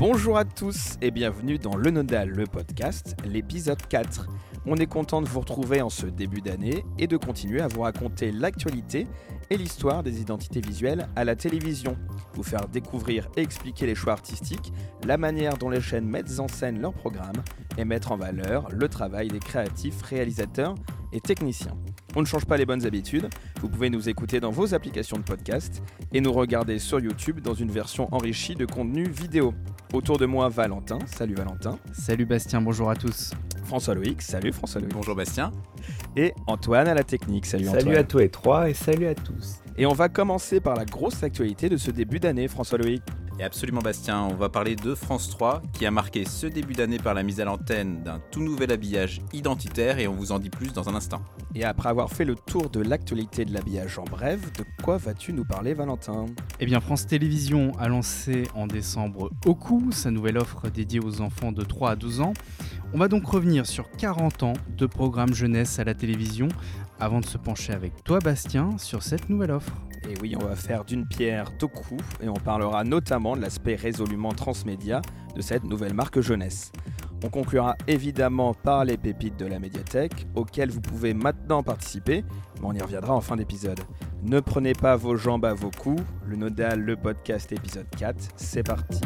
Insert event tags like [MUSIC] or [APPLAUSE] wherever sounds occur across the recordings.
Bonjour à tous et bienvenue dans Le Nodal, le podcast, l'épisode 4. On est content de vous retrouver en ce début d'année et de continuer à vous raconter l'actualité et l'histoire des identités visuelles à la télévision. Vous faire découvrir et expliquer les choix artistiques, la manière dont les chaînes mettent en scène leurs programmes et mettre en valeur le travail des créatifs, réalisateurs et techniciens. On ne change pas les bonnes habitudes, vous pouvez nous écouter dans vos applications de podcast et nous regarder sur YouTube dans une version enrichie de contenu vidéo. Autour de moi, Valentin. Salut Valentin. Salut Bastien, bonjour à tous. François Loïc. Salut François Loïc. Bonjour Bastien. Et Antoine à la technique. Salut, Antoine. Salut à tous et trois et salut à tous. Et on va commencer par la grosse actualité de ce début d'année, François Loïc. Et absolument Bastien, on va parler de France 3 qui a marqué ce début d'année par la mise à l'antenne d'un tout nouvel habillage identitaire et on vous en dit plus dans un instant. Et après avoir fait le tour de l'actualité de l'habillage en bref, de quoi vas-tu nous parler Valentin? Eh bien France Télévisions a lancé en décembre Oku, sa nouvelle offre dédiée aux enfants de 3 à 12 ans. On va donc revenir sur 40 ans de programmes jeunesse à la télévision avant de se pencher avec toi Bastien sur cette nouvelle offre. Et oui, on va faire d'une pierre deux coups et on parlera notamment de l'aspect résolument transmédia de cette nouvelle marque jeunesse. On conclura évidemment par les pépites de la médiathèque auxquelles vous pouvez maintenant participer, mais on y reviendra en fin d'épisode. Ne prenez pas vos jambes à vos coups, le Nodal, le podcast épisode 4, c'est parti.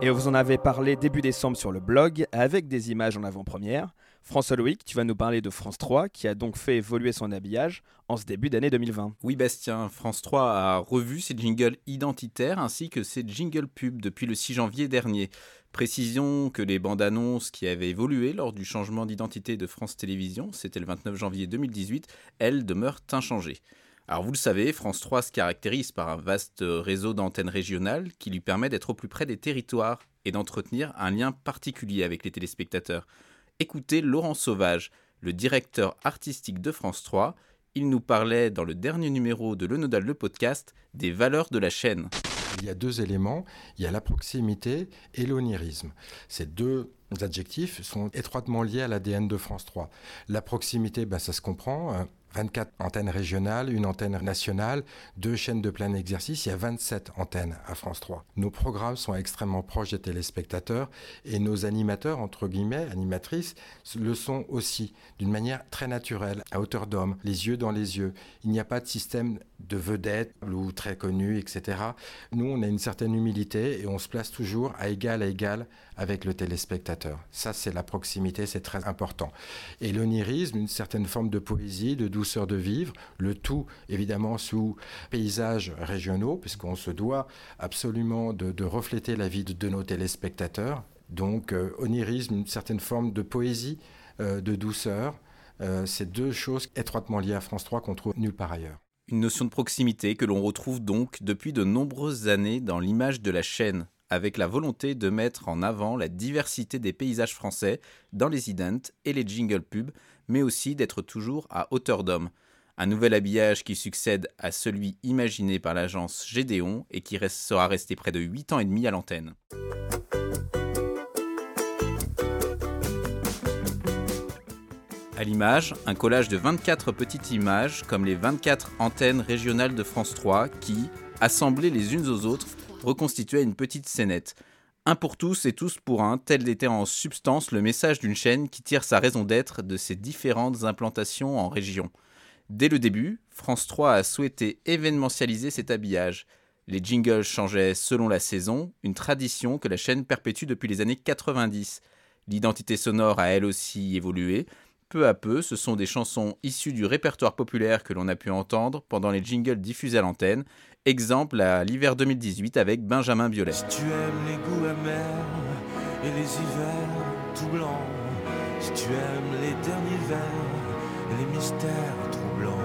Et vous en avez parlé début décembre sur le blog avec des images en avant-première. François Loïc, tu vas nous parler de France 3 qui a donc fait évoluer son habillage en ce début d'année 2020. Oui Bastien, France 3 a revu ses jingles identitaires ainsi que ses jingles pubs depuis le 6 janvier dernier. Précision que les bandes annonces qui avaient évolué lors du changement d'identité de France Télévisions, c'était le 29 janvier 2018, elles demeurent inchangées. Alors vous le savez, France 3 se caractérise par un vaste réseau d'antennes régionales qui lui permet d'être au plus près des territoires et d'entretenir un lien particulier avec les téléspectateurs. Écoutez Laurent Sauvage, le directeur artistique de France 3, il nous parlait dans le dernier numéro de Le Nodal le podcast des valeurs de la chaîne. Il y a deux éléments, il y a la proximité et l'onirisme. Ces deux adjectifs sont étroitement liés à l'ADN de France 3. La proximité, ben, ça se comprend. 24 antennes régionales, une antenne nationale, deux chaînes de plein exercice, il y a 27 antennes à France 3. Nos programmes sont extrêmement proches des téléspectateurs et nos animateurs, entre guillemets, animatrices, le sont aussi d'une manière très naturelle, à hauteur d'homme, les yeux dans les yeux. Il n'y a pas de système de vedette ou très connu, etc. Nous, on a une certaine humilité et on se place toujours à égal à égal avec le téléspectateur. Ça, c'est la proximité, c'est très important. Et l'onirisme, une certaine forme de poésie, de douceur de vivre, le tout évidemment sous paysages régionaux, puisqu'on se doit absolument de, refléter la vie de, nos téléspectateurs. Donc, euh, onirisme, une certaine forme de poésie, euh, de douceur. Euh, c'est deux choses étroitement liées à France 3 qu'on trouve nulle part ailleurs. Une notion de proximité que l'on retrouve donc depuis de nombreuses années dans l'image de la chaîne, avec la volonté de mettre en avant la diversité des paysages français dans les idents et les jingle pubs, mais aussi d'être toujours à hauteur d'homme. Un nouvel habillage qui succède à celui imaginé par l'agence Gédéon et qui sera resté près de 8 ans et demi à l'antenne. À l'image, un collage de 24 petites images, comme les 24 antennes régionales de France 3, qui, assemblées les unes aux autres, reconstituait une petite scénette. Un pour tous et tous pour un, tel était en substance le message d'une chaîne qui tire sa raison d'être de ses différentes implantations en région. Dès le début, France 3 a souhaité événementialiser cet habillage. Les jingles changeaient selon la saison, une tradition que la chaîne perpétue depuis les années 90. L'identité sonore a elle aussi évolué. Peu à peu, ce sont des chansons issues du répertoire populaire que l'on a pu entendre pendant les jingles diffusés à l'antenne, Exemple à l'hiver 2018 avec Benjamin Biolay. Si tout blancs, si tu aimes les derniers vers et les mystères troublants,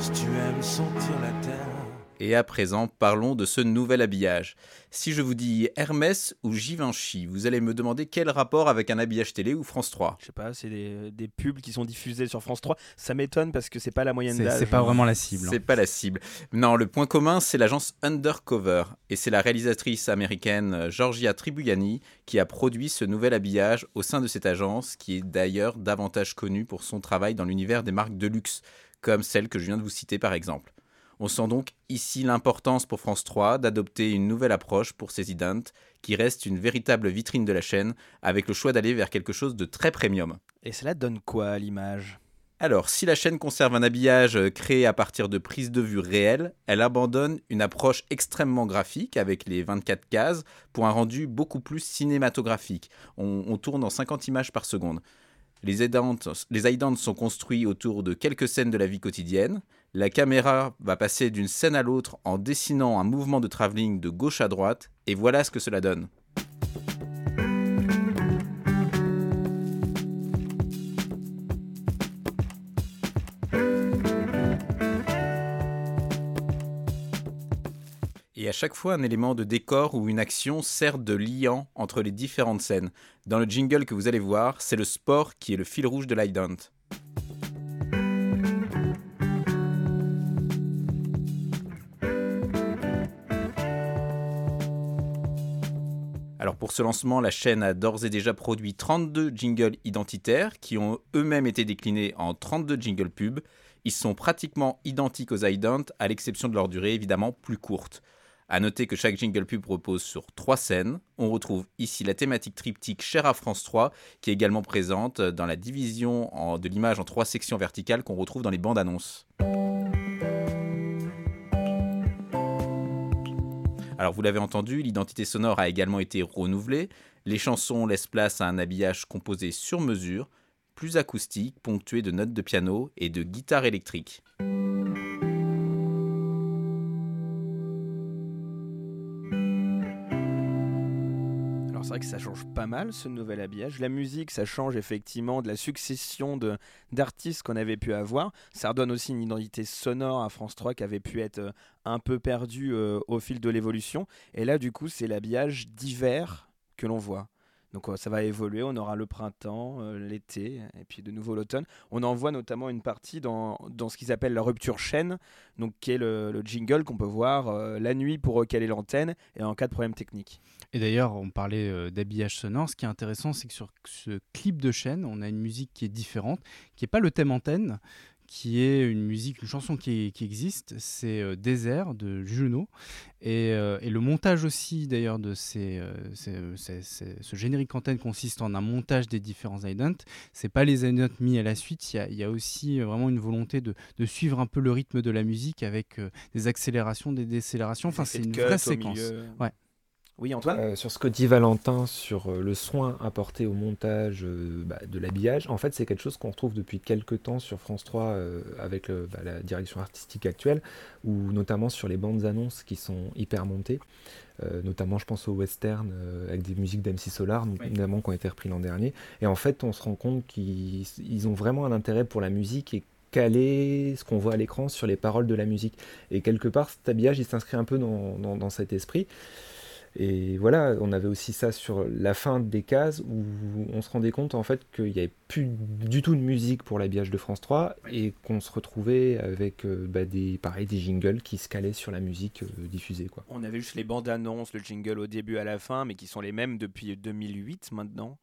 si tu aimes sentir la terre et à présent, parlons de ce nouvel habillage. Si je vous dis Hermès ou Givenchy, vous allez me demander quel rapport avec un habillage télé ou France 3 Je sais pas, c'est des, pubs qui sont diffusés sur France 3. Ça m'étonne parce que c'est pas la moyenne d'âge. C'est pas vraiment la cible. C'est pas la cible. Non, le point commun, c'est l'agence Undercover. Et c'est la réalisatrice américaine euh, Georgia Tribuyani qui a produit ce nouvel habillage au sein de cette agence, qui est d'ailleurs davantage connue pour son travail dans l'univers des marques de luxe, comme celle que je viens de vous citer par exemple. On sent donc ici l'importance pour France 3 d'adopter une nouvelle approche pour ces idents, qui reste une véritable vitrine de la chaîne, avec le choix d'aller vers quelque chose de très premium. Et cela donne quoi à l'image? Alors, si la chaîne conserve un habillage euh, créé à partir de prises de vue réelles, elle abandonne une approche extrêmement graphique avec les 24 cases pour un rendu beaucoup plus cinématographique. On, tourne en 50 images par seconde. Les idents, les sont construits autour de quelques scènes de la vie quotidienne. La caméra va passer d'une scène à l'autre en dessinant un mouvement de travelling de gauche à droite, et voilà ce que cela donne. et à chaque fois un élément de décor ou une action sert de liant entre les différentes scènes. Dans le jingle que vous allez voir, c'est le sport qui est le fil rouge de l'ident. Pour ce lancement, la chaîne a d'ores et déjà produit 32 jingles identitaires qui ont eux-mêmes été déclinés en 32 jingles pubs. Ils sont pratiquement identiques aux ident à l'exception de leur durée évidemment plus courte. À noter que chaque jingle pub repose sur trois scènes. On retrouve ici la thématique triptyque chère à France 3, qui est également présente dans la division de l'image en trois sections verticales qu'on retrouve dans les bandes annonces. Alors vous l'avez entendu, l'identité sonore a également été renouvelée. Les chansons laissent place à un habillage composé sur mesure, plus acoustique, ponctué de notes de piano et de guitare électrique. C'est vrai que ça change pas mal ce nouvel habillage. La musique, ça change effectivement de la succession de, d'artistes qu'on avait pu avoir. Ça redonne aussi une identité sonore à France 3 qui avait pu être euh, un peu perdue euh, au fil de l'évolution. Et là, du coup, c'est l'habillage d'hiver que l'on voit. Donc ça va évoluer, on aura le printemps, euh, l'été, et puis de nouveau l'automne. On en voit notamment une partie dans, dans ce qu'ils appellent la rupture chaîne, donc qui est le, jingle qu'on peut voir euh, la nuit pour recaler l'antenne et en cas de problème technique. Et d'ailleurs, on parlait euh, d'habillage sonore. Ce qui est intéressant, c'est que sur ce clip de chaîne, on a une musique qui est différente, qui n'est pas le thème antenne, qui est une musique, une chanson qui, existe, c'est euh, Désert de Juno. Euh, et, le montage aussi d'ailleurs de ces, euh, ce générique antenne consiste en un montage des différents idents. C'est pas les idents mis à la suite, il y a, aussi vraiment une volonté de, suivre un peu le rythme de la musique avec des accélérations, des décélérations. Enfin, c'est une vraie séquence. Ouais. Oui, Antoine euh, Sur ce que dit Valentin, sur euh, le soin apporté au montage euh, bah, de l'habillage, en fait, c'est quelque chose qu'on retrouve depuis quelques temps sur France 3 avec bah, la direction artistique actuelle, ou notamment sur les bandes annonces qui sont hyper montées. notamment, je pense au western avec des musiques d'MC Solar, notamment qui ont été repris l'an dernier. Et en fait, on se rend compte qu'ils ont vraiment un intérêt pour la musique et caler ce qu'on voit à l'écran sur les paroles de la musique. Et quelque part, cet habillage, il s'inscrit un peu dans, dans cet esprit. Et voilà, on avait aussi ça sur la fin des cases où on se rendait compte en fait qu'il n'y avait plus du tout de musique pour l'habillage de France 3 et qu'on se retrouvait avec euh, bah, des, pareil, des jingles qui se calaient sur la musique euh, diffusée. Quoi. On avait juste les bandes annonces, le jingle au début à la fin, mais qui sont les mêmes depuis 2008 maintenant.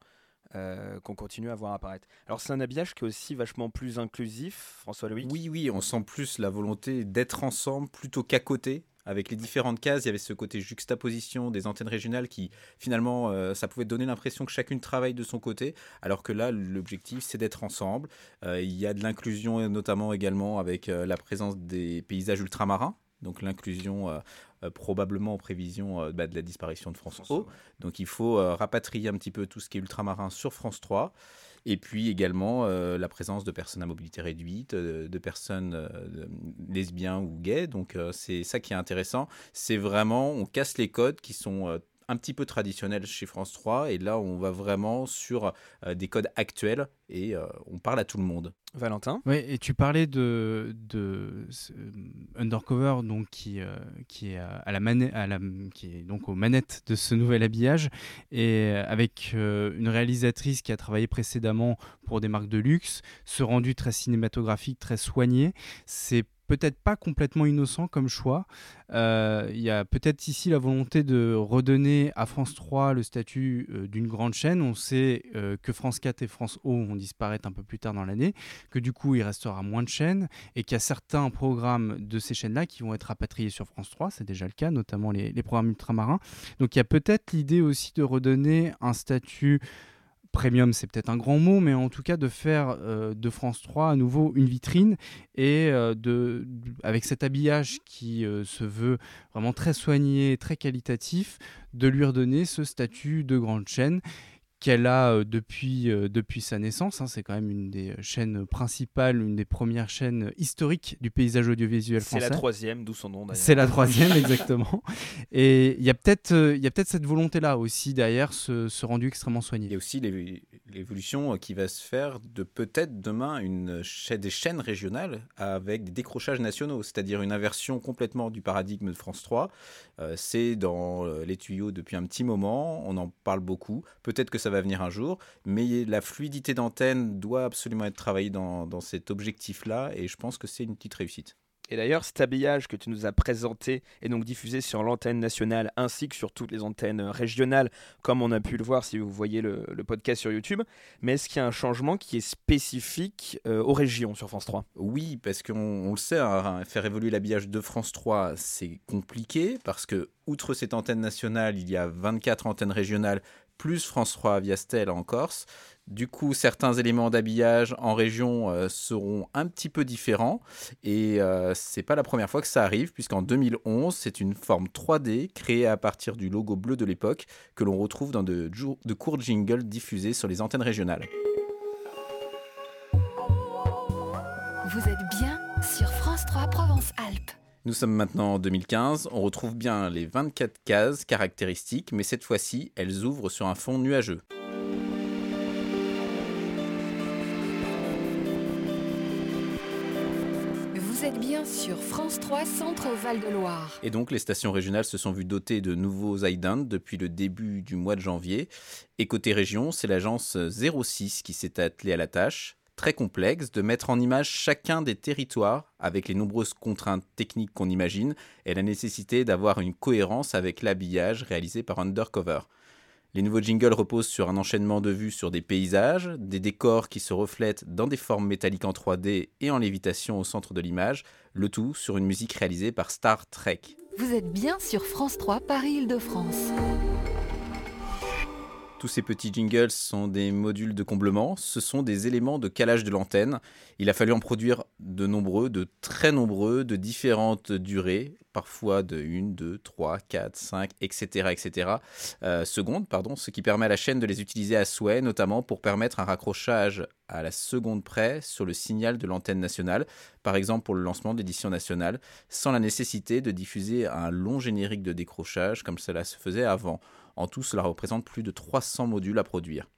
Euh, qu'on continue à voir apparaître. Alors c'est un habillage qui est aussi vachement plus inclusif, François Louis. Oui, oui, on sent plus la volonté d'être ensemble plutôt qu'à côté avec les différentes cases, il y avait ce côté juxtaposition des antennes régionales qui finalement euh, ça pouvait donner l'impression que chacune travaille de son côté, alors que là l'objectif c'est d'être ensemble. Euh, il y a de l'inclusion notamment également avec euh, la présence des paysages ultramarins, donc l'inclusion probablement en prévision bah, de la disparition de France O. Donc il faut rapatrier un petit peu tout ce qui est ultramarin sur France 3. Et puis également euh, la présence de personnes à mobilité réduite, euh, de personnes euh, lesbiennes ou gays. Donc c'est ça qui est intéressant. C'est vraiment, on casse les codes qui sont un petit peu traditionnels chez France 3 et là on va vraiment sur des codes actuels et on parle à tout le monde. Valentin? Oui, et tu parlais de, de Undercover, donc qui, euh, qui est à la manette, à la, qui est donc aux manettes de ce nouvel habillage, et avec euh, une réalisatrice qui a travaillé précédemment pour des marques de luxe, ce rendu très cinématographique, très soigné, c'est peut-être pas complètement innocent comme choix. Euh, il y a peut-être ici la volonté de redonner à France 3 le statut euh, d'une grande chaîne. On sait euh, que France 4 et France O vont disparaître un peu plus tard dans l'année, que du coup il restera moins de chaînes et qu'il y a certains programmes de ces chaînes-là qui vont être rapatriés sur France 3. C'est déjà le cas, notamment les, les programmes ultramarins. Donc il y a peut-être l'idée aussi de redonner un statut premium, c'est peut-être un grand mot, mais en tout cas de faire euh, de France 3 à nouveau une vitrine et euh, de, avec cet habillage qui euh, se veut vraiment très soigné, très qualitatif, de lui redonner ce statut de grande chaîne qu'elle a euh, depuis, euh, depuis sa naissance. Hein. C'est quand même une des chaînes principales, une des premières chaînes historiques du paysage audiovisuel français. C'est la troisième, d'où son nom d'ailleurs. C'est la troisième, [LAUGHS] exactement. Et il y a peut-être euh, peut cette volonté-là aussi derrière ce, ce, rendu extrêmement soigné. Il y a aussi l'évolution qui va se faire de peut-être demain une chaîne, des chaînes régionales avec des décrochages nationaux, c'est-à-dire une inversion complètement du paradigme de France 3. C'est dans les tuyaux depuis un petit moment, on en parle beaucoup. Peut-être que ça va venir un jour, mais la fluidité d'antenne doit absolument être travaillée dans, dans cet objectif-là, et je pense que c'est une petite réussite. Et d'ailleurs, cet habillage que tu nous as présenté est donc diffusé sur l'antenne nationale ainsi que sur toutes les antennes régionales, comme on a pu le voir si vous voyez le, podcast sur YouTube. Mais est-ce qu'il y a un changement qui est spécifique euh, aux régions sur France 3 Oui, parce qu'on le sait, hein, faire évoluer l'habillage de France 3, c'est compliqué, parce que outre cette antenne nationale, il y a 24 antennes régionales plus France 3 Viastel en Corse. Du coup, certains éléments d'habillage en région euh, seront un petit peu différents et euh, c'est pas la première fois que ça arrive puisqu'en 2011, c'est une forme 3D créée à partir du logo bleu de l'époque que l'on retrouve dans de, de courts jingles diffusés sur les antennes régionales. Vous êtes bien sur France 3 Provence-Alpes. Nous sommes maintenant en 2015, on retrouve bien les 24 cases caractéristiques, mais cette fois-ci, elles ouvrent sur un fond nuageux. Vous êtes bien sur France 3 Centre Val-de-Loire. Et donc les stations régionales se sont vues dotées de nouveaux IDANT depuis le début du mois de janvier. Et côté région, c'est l'agence 06 qui s'est attelée à la tâche très complexe de mettre en image chacun des territoires avec les nombreuses contraintes techniques qu'on imagine et la nécessité d'avoir une cohérence avec l'habillage réalisé par Undercover. Les nouveaux jingles reposent sur un enchaînement de vues sur des paysages, des décors qui se reflètent dans des formes métalliques en 3D et en lévitation au centre de l'image, le tout sur une musique réalisée par Star Trek. Vous êtes bien sur France 3 Paris-Île-de-France. Tous ces petits jingles sont des modules de comblement, ce sont des éléments de calage de l'antenne. Il a fallu en produire de nombreux, de très nombreux, de différentes durées, parfois de 1, 2, 3, 4, 5, etc. etc. secondes, pardon, ce qui permet à la chaîne de les utiliser à souhait, notamment pour permettre un raccrochage à la seconde près sur le signal de l'antenne nationale, par exemple pour le lancement d'édition nationale, sans la nécessité de diffuser un long générique de décrochage comme cela se faisait avant. En tout, cela représente plus de 300 modules à produire.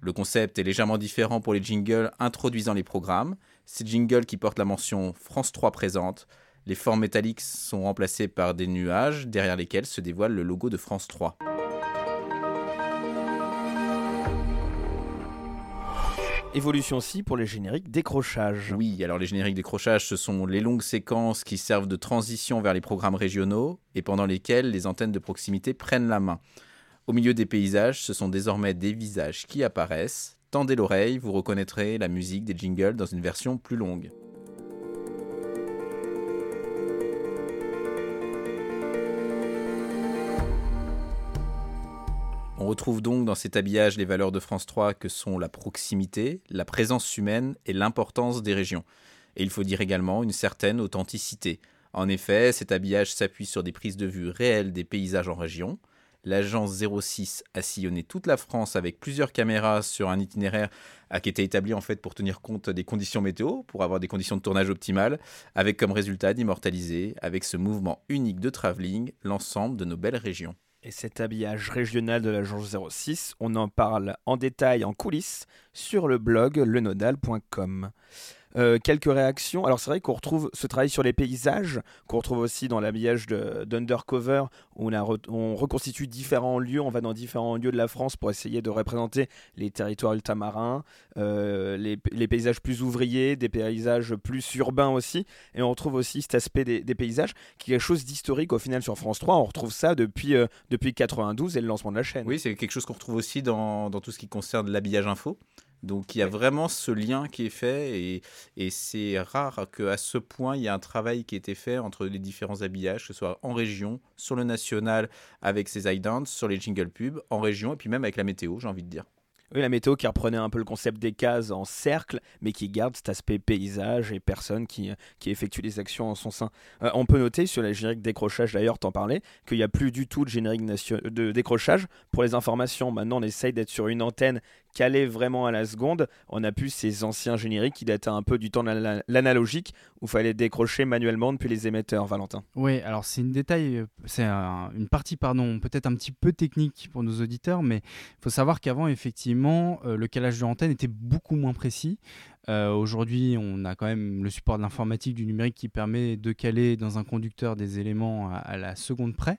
Le concept est légèrement différent pour les jingles introduisant les programmes. Ces jingles qui portent la mention France 3 présente. Les formes métalliques sont remplacées par des nuages derrière lesquels se dévoile le logo de France 3. Évolution aussi pour les génériques décrochage. Oui, alors les génériques décrochage, ce sont les longues séquences qui servent de transition vers les programmes régionaux et pendant lesquelles les antennes de proximité prennent la main. Au milieu des paysages, ce sont désormais des visages qui apparaissent. Tendez l'oreille, vous reconnaîtrez la musique des jingles dans une version plus longue. On retrouve donc dans cet habillage les valeurs de France 3 que sont la proximité, la présence humaine et l'importance des régions. Et il faut dire également une certaine authenticité. En effet, cet habillage s'appuie sur des prises de vue réelles des paysages en région, l'agence 06 a sillonné toute la France avec plusieurs caméras sur un itinéraire qui était établi en fait pour tenir compte des conditions météo, pour avoir des conditions de tournage optimales, avec comme résultat d'immortaliser, avec ce mouvement unique de travelling, l'ensemble de nos belles régions. Et cet habillage régional de l'agence 06, on en parle en détail en coulisses sur le blog lenodal.com. Euh, quelques réactions. Alors c'est vrai qu'on retrouve ce travail sur les paysages, qu'on retrouve aussi dans l'habillage d'Undercover, où on, reconstitue différents lieux, on va dans différents lieux de la France pour essayer de représenter les territoires ultramarins, euh, les, paysages plus ouvriers, des paysages plus urbains aussi. Et on retrouve aussi cet aspect des, des paysages, qui est quelque chose d'historique au final sur France 3. On retrouve ça depuis, euh, depuis 92 et le lancement de la chaîne. Oui, c'est quelque chose qu'on retrouve aussi dans, dans tout ce qui concerne l'habillage info. Donc il y a vraiment ce lien qui est fait et, et c'est rare qu'à ce point il y a un travail qui a été fait entre les différents habillages, que ce soit en région, sur le national avec ses idents, sur les jingle pubs, en région et puis même avec la météo, j'ai envie de dire. Oui, la météo qui reprenait un peu le concept des cases en cercle, mais qui garde cet aspect paysage et personne qui, qui effectue les actions en son sein. Euh, on peut noter sur la générique décrochage, d'ailleurs, t'en parlais, qu'il n'y a plus du tout de générique de décrochage pour les informations. Maintenant, on essaye d'être sur une antenne calé vraiment à la seconde. On a pu ces anciens génériques qui dataient un peu du temps de l'analogique où fallait décrocher manuellement depuis les émetteurs, Valentin. Oui, alors c'est une détail, c'est une partie pardon, peut-être un petit peu technique pour nos auditeurs, mais il faut savoir qu'avant effectivement euh, le calage de l'antenne était beaucoup moins précis. Euh, aujourd'hui, on a quand même le support de l'informatique, du numérique qui permet de caler dans un conducteur des éléments à, la seconde près.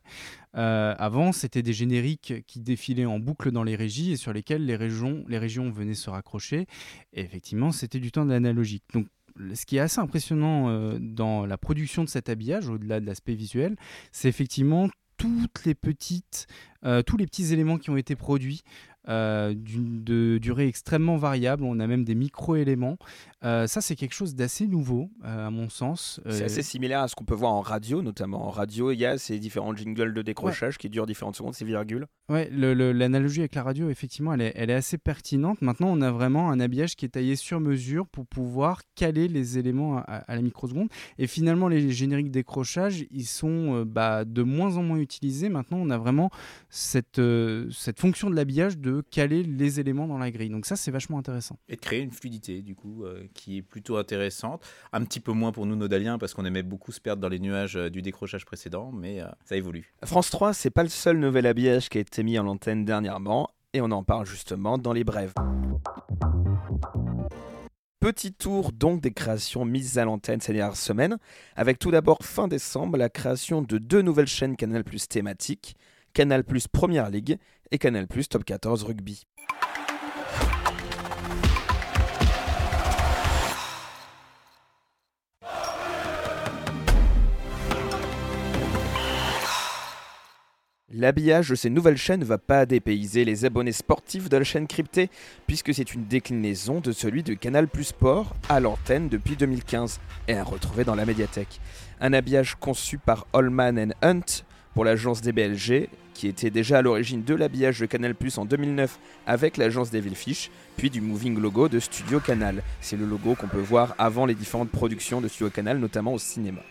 Euh, avant, c'était des génériques qui défilaient en boucle dans les régies et sur lesquels les régions, les régions venaient se raccrocher. Et effectivement, c'était du temps de l'analogique. Donc, ce qui est assez impressionnant euh, dans la production de cet habillage, au-delà de l'aspect visuel, c'est effectivement toutes les petites, tous les petits éléments qui ont été produits euh, de durée extrêmement variable. On a même des micro-éléments. Euh, ça, c'est quelque chose d'assez nouveau, euh, à mon sens. C'est assez similaire à ce qu'on peut voir en radio, notamment. En radio, il y a ces différents jingles de décrochage qui durent différentes secondes, ces virgules. Ouais, l'analogie avec la radio, effectivement, elle est, elle est, assez pertinente. Maintenant, on a vraiment un habillage qui est taillé sur mesure pour pouvoir caler les éléments à, la microseconde. Et finalement, les génériques décrochage, ils sont bah, de moins en moins utilisés. Maintenant, on a vraiment cette, cette fonction de l'habillage de caler les éléments dans la grille. Donc ça, c'est vachement intéressant. Et de créer une fluidité, du coup, euh, qui est plutôt intéressante. Un petit peu moins pour nous, nodaliens, parce qu'on aimait beaucoup se perdre dans les nuages euh, du décrochage précédent, mais euh, ça évolue. France 3, c'est pas le seul nouvel habillage qui a été mis en antenne dernièrement, et on en parle justement dans les brèves. Petit tour donc des créations mises à l'antenne ces dernières semaines, avec tout d'abord fin décembre la création de deux nouvelles chaînes Canal Plus thématiques, Canal Plus Première Ligue et Canal Plus Top 14 Rugby. L'habillage de ces nouvelles chaînes ne va pas dépayser les abonnés sportifs de la chaîne cryptée, puisque c'est une déclinaison de celui de Canal Plus Sport à l'antenne depuis 2015 et à retrouver dans la médiathèque. Un habillage conçu par Allman Hunt pour l'agence DBLG, qui était déjà à l'origine de l'habillage de Canal Plus en 2009 avec l'agence Devilfish, puis du Moving Logo de Studio Canal. C'est le logo qu'on peut voir avant les différentes productions de Studio Canal, notamment au cinéma.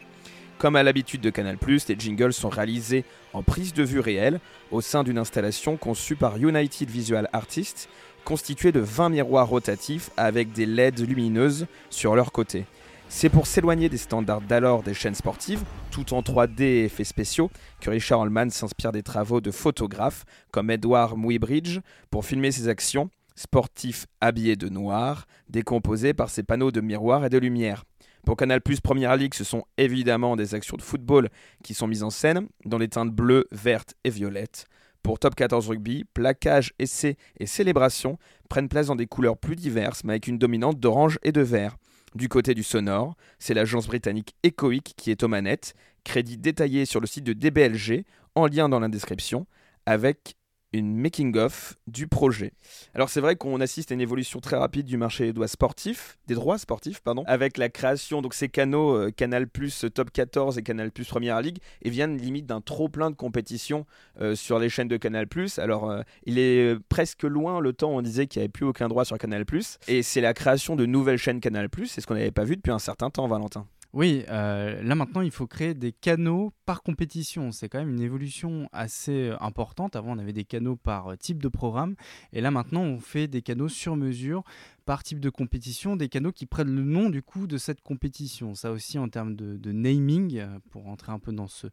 Comme à l'habitude de Canal+, les jingles sont réalisés en prise de vue réelle au sein d'une installation conçue par United Visual Artists, constituée de 20 miroirs rotatifs avec des LED lumineuses sur leur côté. C'est pour s'éloigner des standards d'alors des chaînes sportives, tout en 3D et effets spéciaux, que Richard Allman s'inspire des travaux de photographes comme Edward Muybridge pour filmer ses actions, sportifs habillés de noir, décomposés par ses panneaux de miroirs et de lumière. Pour Canal Plus Première Ligue, ce sont évidemment des actions de football qui sont mises en scène dans les teintes bleues, vertes et violettes. Pour Top 14 Rugby, plaquage, essai et célébration prennent place dans des couleurs plus diverses mais avec une dominante d'orange et de vert. Du côté du sonore, c'est l'agence britannique Echoic qui est aux manettes, crédit détaillé sur le site de DBLG, en lien dans la description, avec une making-of du projet. Alors c'est vrai qu'on assiste à une évolution très rapide du marché des droits sportifs, des droits sportifs, pardon, avec la création de ces canaux euh, Canal Plus Top 14 et Canal Plus Première Ligue, et viennent limite d'un trop plein de compétitions euh, sur les chaînes de Canal Plus. Alors euh, il est presque loin le temps où on disait qu'il n'y avait plus aucun droit sur Canal Plus, et c'est la création de nouvelles chaînes Canal Plus, c'est ce qu'on n'avait pas vu depuis un certain temps, Valentin. Oui, euh, là maintenant il faut créer des canaux par compétition. C'est quand même une évolution assez euh, importante. Avant on avait des canaux par euh, type de programme et là maintenant on fait des canaux sur mesure par type de compétition des canaux qui prennent le nom du coup de cette compétition. Ça aussi en termes de, naming, euh, pour rentrer un peu dans ce,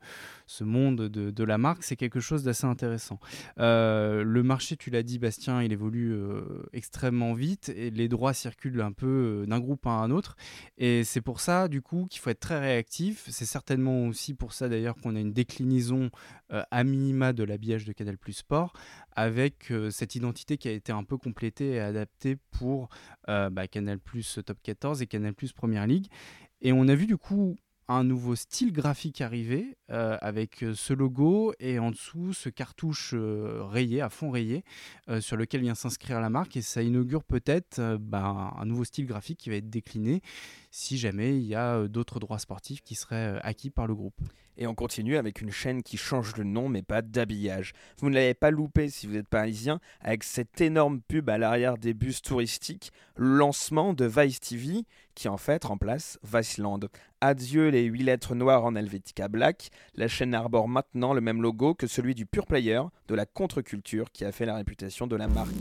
monde de, la marque, c'est quelque chose d'assez intéressant. Euh, le marché, tu l'as dit Bastien, il évolue extrêmement vite et les droits circulent un peu d'un groupe à un autre. Et c'est pour ça du coup qu'il faut être très réactif. C'est certainement aussi pour ça d'ailleurs qu'on a une déclinaison à minima de l'habillage de Canal Plus Sport avec cette identité qui a été un peu complétée et adaptée pour bah, Canal Plus Top 14 et Canal Plus Première League. Et on a vu du coup un nouveau style graphique arriver avec ce logo et en dessous ce cartouche rayé, à fond rayé, sur lequel vient s'inscrire la marque et ça inaugure peut-être bah, un nouveau style graphique qui va être décliné si jamais il y a d'autres droits sportifs qui seraient acquis par le groupe. Et on continue avec une chaîne qui change de nom mais pas d'habillage. Vous ne l'avez pas loupé si vous êtes parisien avec cette énorme pub à l'arrière des bus touristiques, lancement de Vice TV qui en fait remplace Viceland. Adieu les 8 lettres noires en Helvetica Black, la chaîne arbore maintenant le même logo que celui du pure player de la contre-culture qui a fait la réputation de la marque.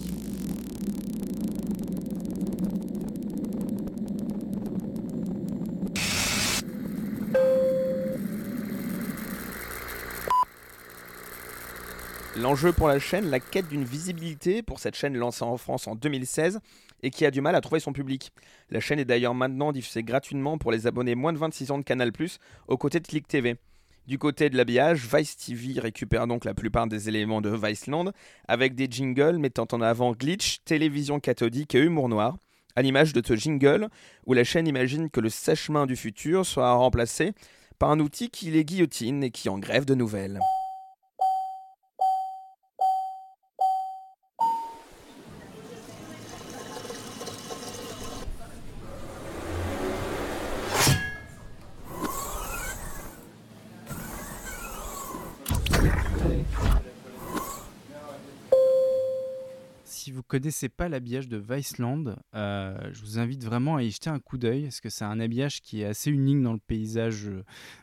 L'enjeu pour la chaîne, la quête d'une visibilité pour cette chaîne lancée en France en 2016 et qui a du mal à trouver son public. La chaîne est d'ailleurs maintenant diffusée gratuitement pour les abonnés moins de 26 ans de Canal+, aux côtés de Click TV. Du côté de l'habillage, Vice TV récupère donc la plupart des éléments de Viceland avec des jingles mettant en avant glitch, télévision cathodique et humour noir, à l'image de ce jingle où la chaîne imagine que le sèche-main du futur sera remplacé par un outil qui les guillotine et qui en grève de nouvelles. Connaissez pas l'habillage de Viceland, euh, je vous invite vraiment à y jeter un coup d'œil, parce que c'est un habillage qui est assez unique dans le paysage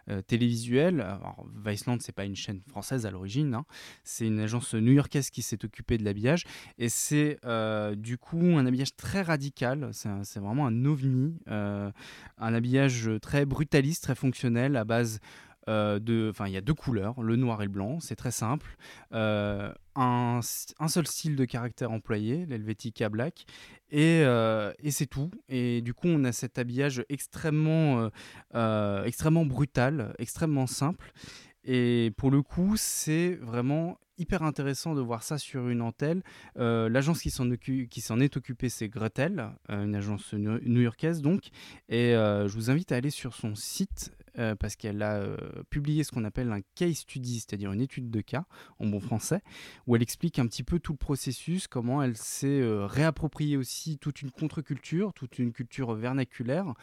euh, télévisuel. Alors, Viceland, c'est pas une chaîne française à l'origine, hein. c'est une agence new-yorkaise qui s'est occupée de l'habillage, et c'est euh, du coup un habillage très radical, c'est vraiment un ovni, un habillage très brutaliste, très fonctionnel, à base de, enfin, il y a deux couleurs, le noir et le blanc, c'est très simple. Euh, un, seul style de caractère employé, l'Helvetica Black, et, euh, et c'est tout. Et du coup, on a cet habillage extrêmement, euh, extrêmement brutal, extrêmement simple. Et pour le coup, c'est vraiment hyper intéressant de voir ça sur une antenne. L'agence qui s'en est occupée, c'est Gretel, une agence new-yorkaise donc. Et je vous invite à aller sur son site euh, parce qu'elle a euh, publié ce qu'on appelle un case study, c'est-à-dire une étude de cas en bon français, où elle explique un petit peu tout le processus, comment elle s'est euh, réappropriée aussi toute une contre-culture, toute une culture vernaculaire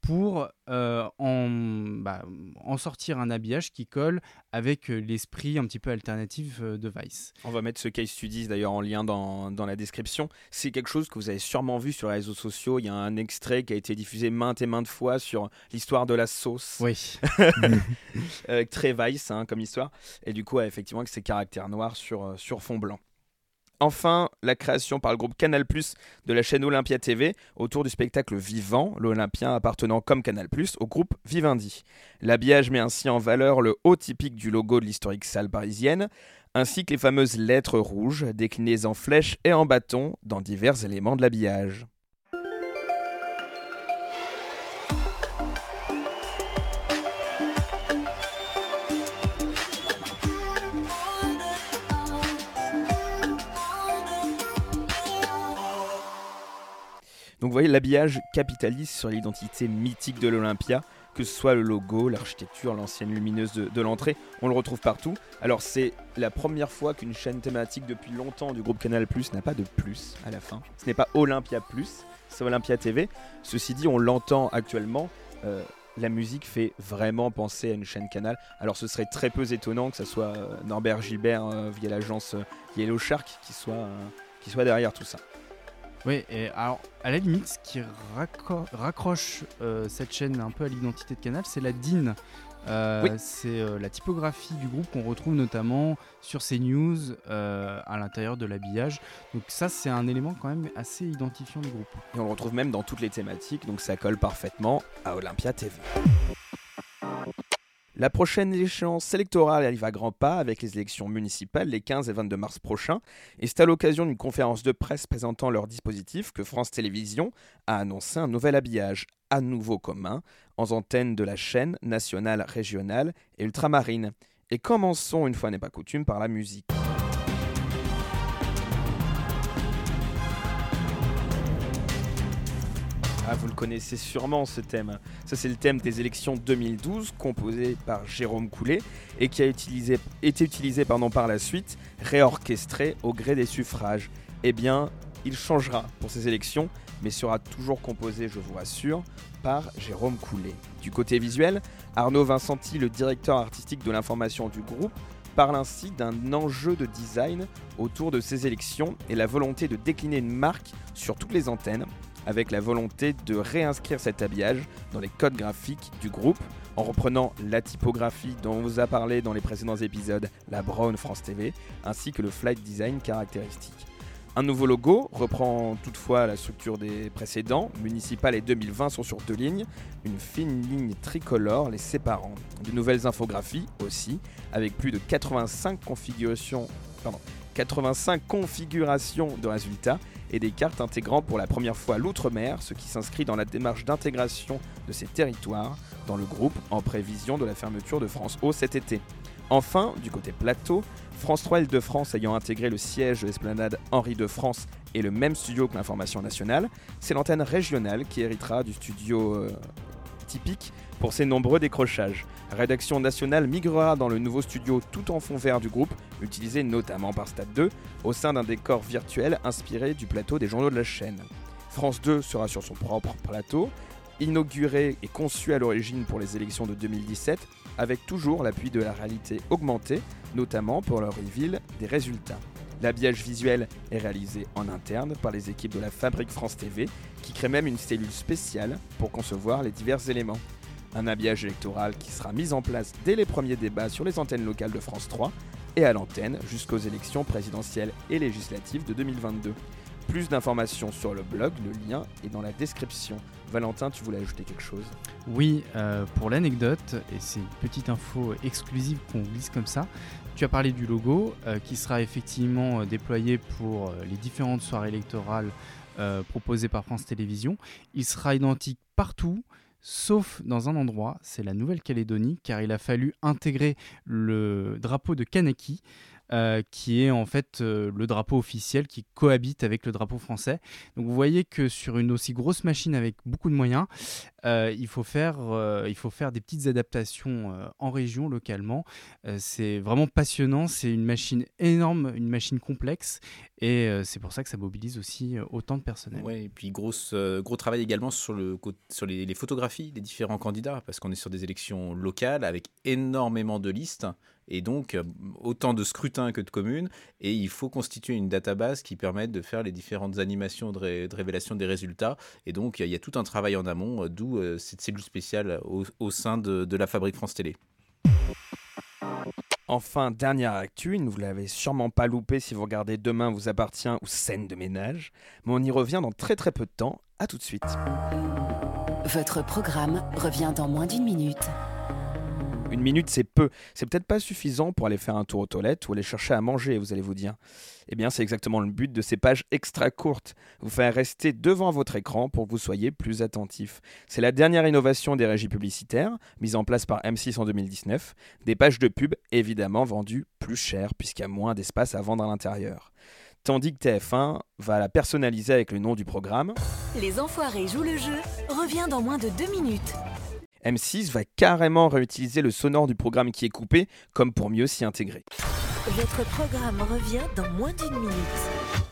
pour euh, bah, en, sortir un habillage qui colle avec euh, l'esprit un petit peu alternatif euh, de Vice. On va mettre ce case studies d'ailleurs en lien dans, dans la description. C'est quelque chose que vous avez sûrement vu sur les réseaux sociaux. Il y a un extrait qui a été diffusé maintes et maintes fois sur l'histoire de la sauce. Oui. [LAUGHS] [LAUGHS] très Vice hein, comme histoire. Et du coup, effectivement, avec ses caractères noirs sur, sur fond blanc. Enfin, la création par le groupe Canal+, de la chaîne Olympia TV autour du spectacle Vivant, l'Olympien appartenant comme Canal+, au groupe Vivendi. L'habillage met ainsi en valeur le haut typique du logo de l'historique salle parisienne, ainsi que les fameuses lettres rouges déclinées en flèches et en bâtons dans divers éléments de l'habillage. Donc vous voyez, l'habillage capitalise sur l'identité mythique de l'Olympia, que ce soit le logo, l'architecture, l'ancienne lumineuse de, l'entrée, on le retrouve partout. Alors c'est la première fois qu'une chaîne thématique depuis longtemps du groupe Canal Plus n'a pas de plus à la fin. Ce n'est pas Olympia Plus, c'est Olympia TV. Ceci dit, on l'entend actuellement. Euh, la musique fait vraiment penser à une chaîne Canal. Alors ce serait très peu étonnant que ce soit euh, Norbert Gilbert euh, via l'agence Yellow Shark qui soit, qui soit derrière tout ça. Oui, et alors à la limite, ce qui raccroche euh, cette chaîne un peu à l'identité de Canal, c'est la DIN Euh, Oui. C'est euh, la typographie du groupe qu'on retrouve notamment sur ces news à l'intérieur de l'habillage. Donc ça, c'est un élément quand même assez identifiant du groupe. Et on le retrouve même dans toutes les thématiques, donc ça colle parfaitement à Olympia TV. La prochaine échéance électorale arrive à grands pas avec les élections municipales les 15 et 22 mars prochains. Et c'est à l'occasion d'une conférence de presse présentant leur dispositif que France Télévisions a annoncé un nouvel habillage à nouveau commun en antenne de la chaîne nationale, régionale et ultramarine. Et commençons, une fois n'est pas coutume, par la musique. Ah, vous le connaissez sûrement ce thème. Ça, c'est le thème des élections 2012, composé par Jérôme Coulet et qui a été utilisé par la suite, réorchestré au gré des suffrages. Eh bien, il changera pour ces élections, mais sera toujours composé, je vous rassure, par Jérôme Coulet. Du côté visuel, Arnaud Vincenti, le directeur artistique de l'information du groupe, parle ainsi d'un enjeu de design autour de ces élections et la volonté de décliner une marque sur toutes les antennes avec la volonté de réinscrire cet habillage dans les codes graphiques du groupe en reprenant la typographie dont on vous a parlé dans les précédents épisodes, la Brown France TV, ainsi que le flight design caractéristique. Un nouveau logo reprend toutefois la structure des précédents, municipal et 2020 sont sur deux lignes, une fine ligne tricolore les séparant. De nouvelles infographies aussi, avec plus de 85 configurations, pardon, 85 configurations de résultats et des cartes intégrant pour la première fois l'outre-mer, ce qui s'inscrit dans la démarche d'intégration de ces territoires dans le groupe en prévision de la fermeture de France O cet été. Enfin, du côté plateau, France 3 Île-de-France ayant intégré le siège de l'esplanade Henri de France et le même studio que l'information nationale, c'est l'antenne régionale qui héritera du studio euh, typique pour ses nombreux décrochages. Rédaction nationale migrera dans le nouveau studio tout en fond vert du groupe, utilisé notamment par Stade 2, au sein d'un décor virtuel inspiré du plateau des journaux de la chaîne. France 2 sera sur son propre plateau, inauguré et conçu à l'origine pour les élections de 2017, avec toujours l'appui de la réalité augmentée, notamment pour le reveal des résultats. L'habillage visuel est réalisé en interne par les équipes de la Fabrique France TV, qui crée même une cellule spéciale pour concevoir les divers éléments. Un habillage électoral qui sera mis en place dès les premiers débats sur les antennes locales de France 3 et à l'antenne jusqu'aux élections présidentielles et législatives de 2022. Plus d'informations sur le blog, le lien est dans la description. Valentin, tu voulais ajouter quelque chose? Oui, euh, pour l'anecdote, et c'est une petite info exclusive qu'on glisse comme ça, tu as parlé du logo euh, qui sera effectivement euh, déployé pour les différentes soirées électorales proposées par France Télévisions. Il sera identique partout, sauf dans un endroit, c'est la Nouvelle-Calédonie, car il a fallu intégrer le drapeau de Kanaki. euh, qui est en fait euh, le drapeau officiel qui cohabite avec le drapeau français. Donc vous voyez que sur une aussi grosse machine avec beaucoup de moyens, euh, il, faut faire, euh, il faut faire des petites adaptations euh, en région, localement. C'est vraiment passionnant, c'est une machine énorme, une machine complexe, et c'est pour ça que ça mobilise aussi autant de personnel. Ouais, et puis gros travail également sur, le, sur les, photographies des différents candidats, parce qu'on est sur des élections locales avec énormément de listes, et donc autant de scrutins que de communes, et il faut constituer une database qui permette de faire les différentes animations de, de révélation des résultats, et donc il y a tout un travail en amont, d'où euh, cette cellule spéciale au, au sein de, de la Fabrique France Télé. Enfin, dernière actu, ne vous l'avez sûrement pas loupé si vous regardez Demain vous appartient ou Scène de ménage, mais on y revient dans très très peu de temps. À tout de suite. Votre programme revient dans moins d'une minute. Une minute, c'est peu. C'est peut-être pas suffisant pour aller faire un tour aux toilettes ou aller chercher à manger, vous allez vous dire. Eh bien, c'est exactement le but de ces pages extra courtes. Vous faire rester devant votre écran pour que vous soyez plus attentif. C'est la dernière innovation des régies publicitaires, mise en place par M6 en 2019. Des pages de pub, évidemment, vendues plus cher, puisqu'il y a moins d'espace à vendre à l'intérieur. Tandis que TF1 va la personnaliser avec le nom du programme. Les Enfoirés jouent le jeu revient dans moins de deux minutes. M6 va carrément réutiliser le sonore du programme qui est coupé, comme pour mieux s'y intégrer. Votre programme revient dans moins d'une minute.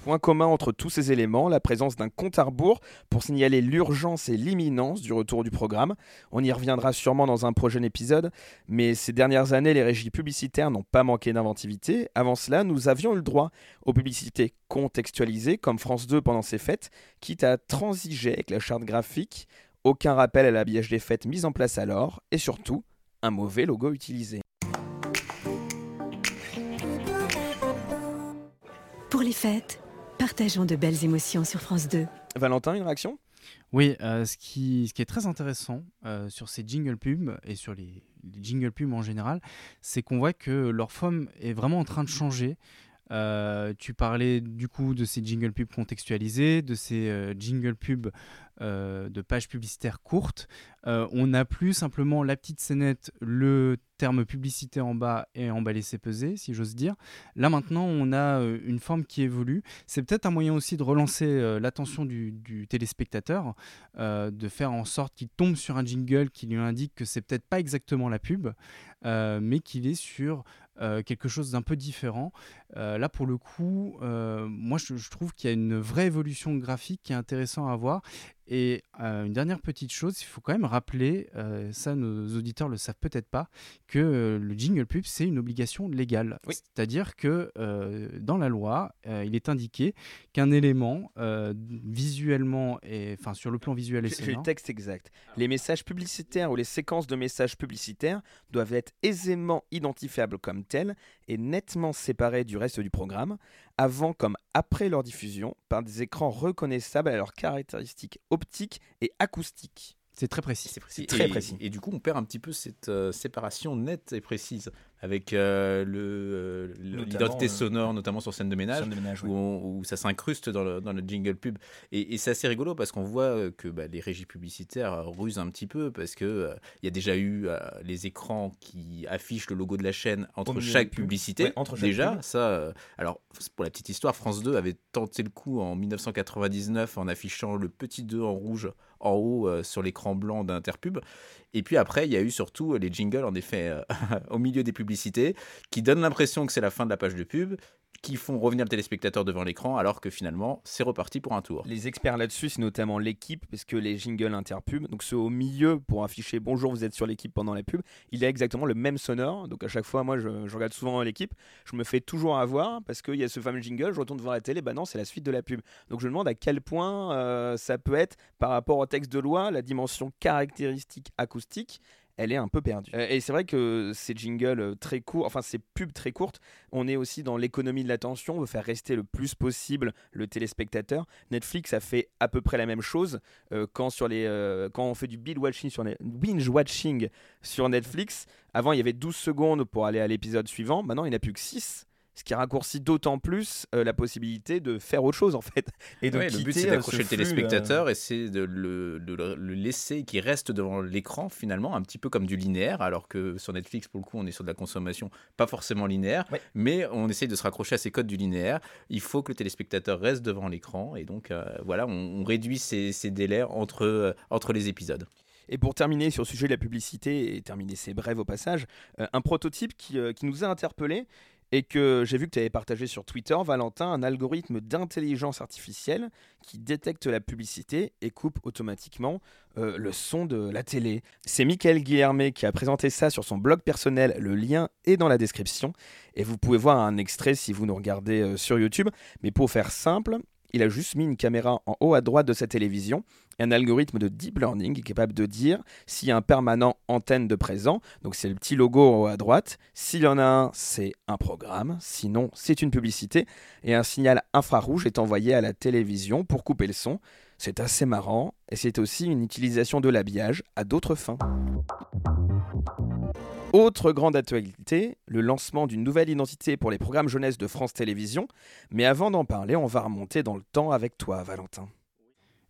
Point commun entre tous ces éléments, la présence d'un compte à rebours pour signaler l'urgence et l'imminence du retour du programme. On y reviendra sûrement dans un prochain épisode, mais ces dernières années, les régies publicitaires n'ont pas manqué d'inventivité. Avant cela, nous avions eu le droit aux publicités contextualisées, comme France 2 pendant ses fêtes, quitte à transiger avec la charte graphique. Aucun rappel à l'habillage des fêtes mis en place alors, et surtout, un mauvais logo utilisé. Pour les fêtes, partageons de belles émotions sur France 2. Valentin, une réaction? Oui, euh, ce, qui, ce qui est très intéressant euh, sur ces jingle pubs et sur les, les jingle pubs en général, c'est qu'on voit que leur forme est vraiment en train de changer. Euh, tu parlais du coup de ces jingle pubs contextualisés, de ces euh, jingle pubs euh, de pages publicitaires courtes. On n'a plus simplement la petite scénette, le terme publicité en bas et en bas laissé peser, si j'ose dire. Là maintenant, on a une forme qui évolue. C'est peut-être un moyen aussi de relancer l'attention du, du téléspectateur, de faire en sorte qu'il tombe sur un jingle qui lui indique que c'est peut-être pas exactement la pub, mais qu'il est sur euh, quelque chose d'un peu différent. Euh, là, pour le coup, euh, moi, je, trouve qu'il y a une vraie évolution graphique qui est intéressant à voir. Et euh, une dernière petite chose, il faut quand même rappeler, euh, ça nos auditeurs le savent peut-être pas, que euh, le jingle pub c'est une obligation légale. Oui. C'est-à-dire que dans la loi, il est indiqué qu'un élément visuellement et enfin sur le plan visuel et j'ai le sonore. texte exact. Les messages publicitaires ou les séquences de messages publicitaires doivent être aisément identifiables comme tels et nettement séparés du reste du programme, avant comme après leur diffusion, par des écrans reconnaissables à leurs caractéristiques optiques et acoustiques. C'est très précis. C'est précis. Très et, précis. Et du coup, on perd un petit peu cette euh, séparation nette et précise avec euh, le, euh, l'identité euh, sonore, notamment sur scène de ménage. Scène de ménage, où, oui. on- où ça s'incruste dans le, dans le jingle pub. Et, et c'est assez rigolo parce qu'on voit euh, que bah, les régies publicitaires rusent un petit peu parce que euh, il y a déjà eu les écrans qui affichent le logo de la chaîne entre chaque publicité. Ouais, entre chaque déjà, pub. ça. alors, pour la petite histoire, France 2 avait tenté le coup en 1999 en affichant le petit 2 en rouge en haut euh, sur l'écran blanc d'Interpub. Et puis après, il y a eu surtout les jingles, en effet, euh, [LAUGHS] au milieu des publicités, qui donnent l'impression que c'est la fin de la page de pub, qui font revenir le téléspectateur devant l'écran, alors que finalement, c'est reparti pour un tour. Les experts là-dessus, c'est notamment l'équipe, parce que les jingles interpubs, donc ceux au milieu pour afficher bonjour, vous êtes sur l'équipe pendant la pub, il a exactement le même sonore. Donc à chaque fois, moi, je, regarde souvent l'équipe, je me fais toujours avoir parce qu'il y a ce fameux jingle, je retourne devant la télé, bah non, c'est la suite de la pub. Donc je me demande à quel point euh, ça peut être par rapport au texte de loi, la dimension caractéristique acoustique. Elle est un peu perdue. Euh, et c'est vrai que ces jingles euh, très courts, enfin ces pubs très courtes, on est aussi dans l'économie de l'attention, on veut faire rester le plus possible le téléspectateur. Netflix a fait à peu près la même chose euh, quand, sur les, quand on fait du binge watching sur, Netflix. Avant, il y avait 12 secondes pour aller à l'épisode suivant. Maintenant, il n'y a plus que 6. Ce qui raccourcit d'autant plus euh, la possibilité de faire autre chose en fait. [LAUGHS] Et de Ouais, le but, c'est euh, d'accrocher le téléspectateur et c'est de le, de le- le laisser qui reste devant l'écran, finalement, un petit peu comme du linéaire, alors que sur Netflix, pour le coup, on est sur de la consommation pas forcément linéaire, Ouais. mais on essaye de se raccrocher à ces codes du linéaire. Il faut que le téléspectateur reste devant l'écran, et donc, euh, voilà, on, on réduit ces, ces délais entre, euh, entre les épisodes. Et pour terminer sur le sujet de la publicité et terminer ces brèves au passage, euh, un prototype qui, euh, qui nous a interpellés et que j'ai vu que tu avais partagé sur Twitter, Valentin, un algorithme d'intelligence artificielle qui détecte la publicité et coupe automatiquement euh, le son de la télé. C'est Michael Guillermet qui a présenté ça sur son blog personnel, le lien est dans la description, et vous pouvez voir un extrait si vous nous regardez euh, sur YouTube, mais pour faire simple, il a juste mis une caméra en haut à droite de sa télévision un algorithme de deep learning capable de dire s'il y a un permanent antenne de présent, donc c'est le petit logo en haut à droite. S'il y en a un, c'est un programme, sinon c'est une publicité. Et un signal infrarouge est envoyé à la télévision pour couper le son. C'est assez marrant et c'est aussi une utilisation de l'habillage à d'autres fins. Autre grande actualité, le lancement d'une nouvelle identité pour les programmes jeunesse de France Télévisions. Mais avant d'en parler, on va remonter dans le temps avec toi, Valentin.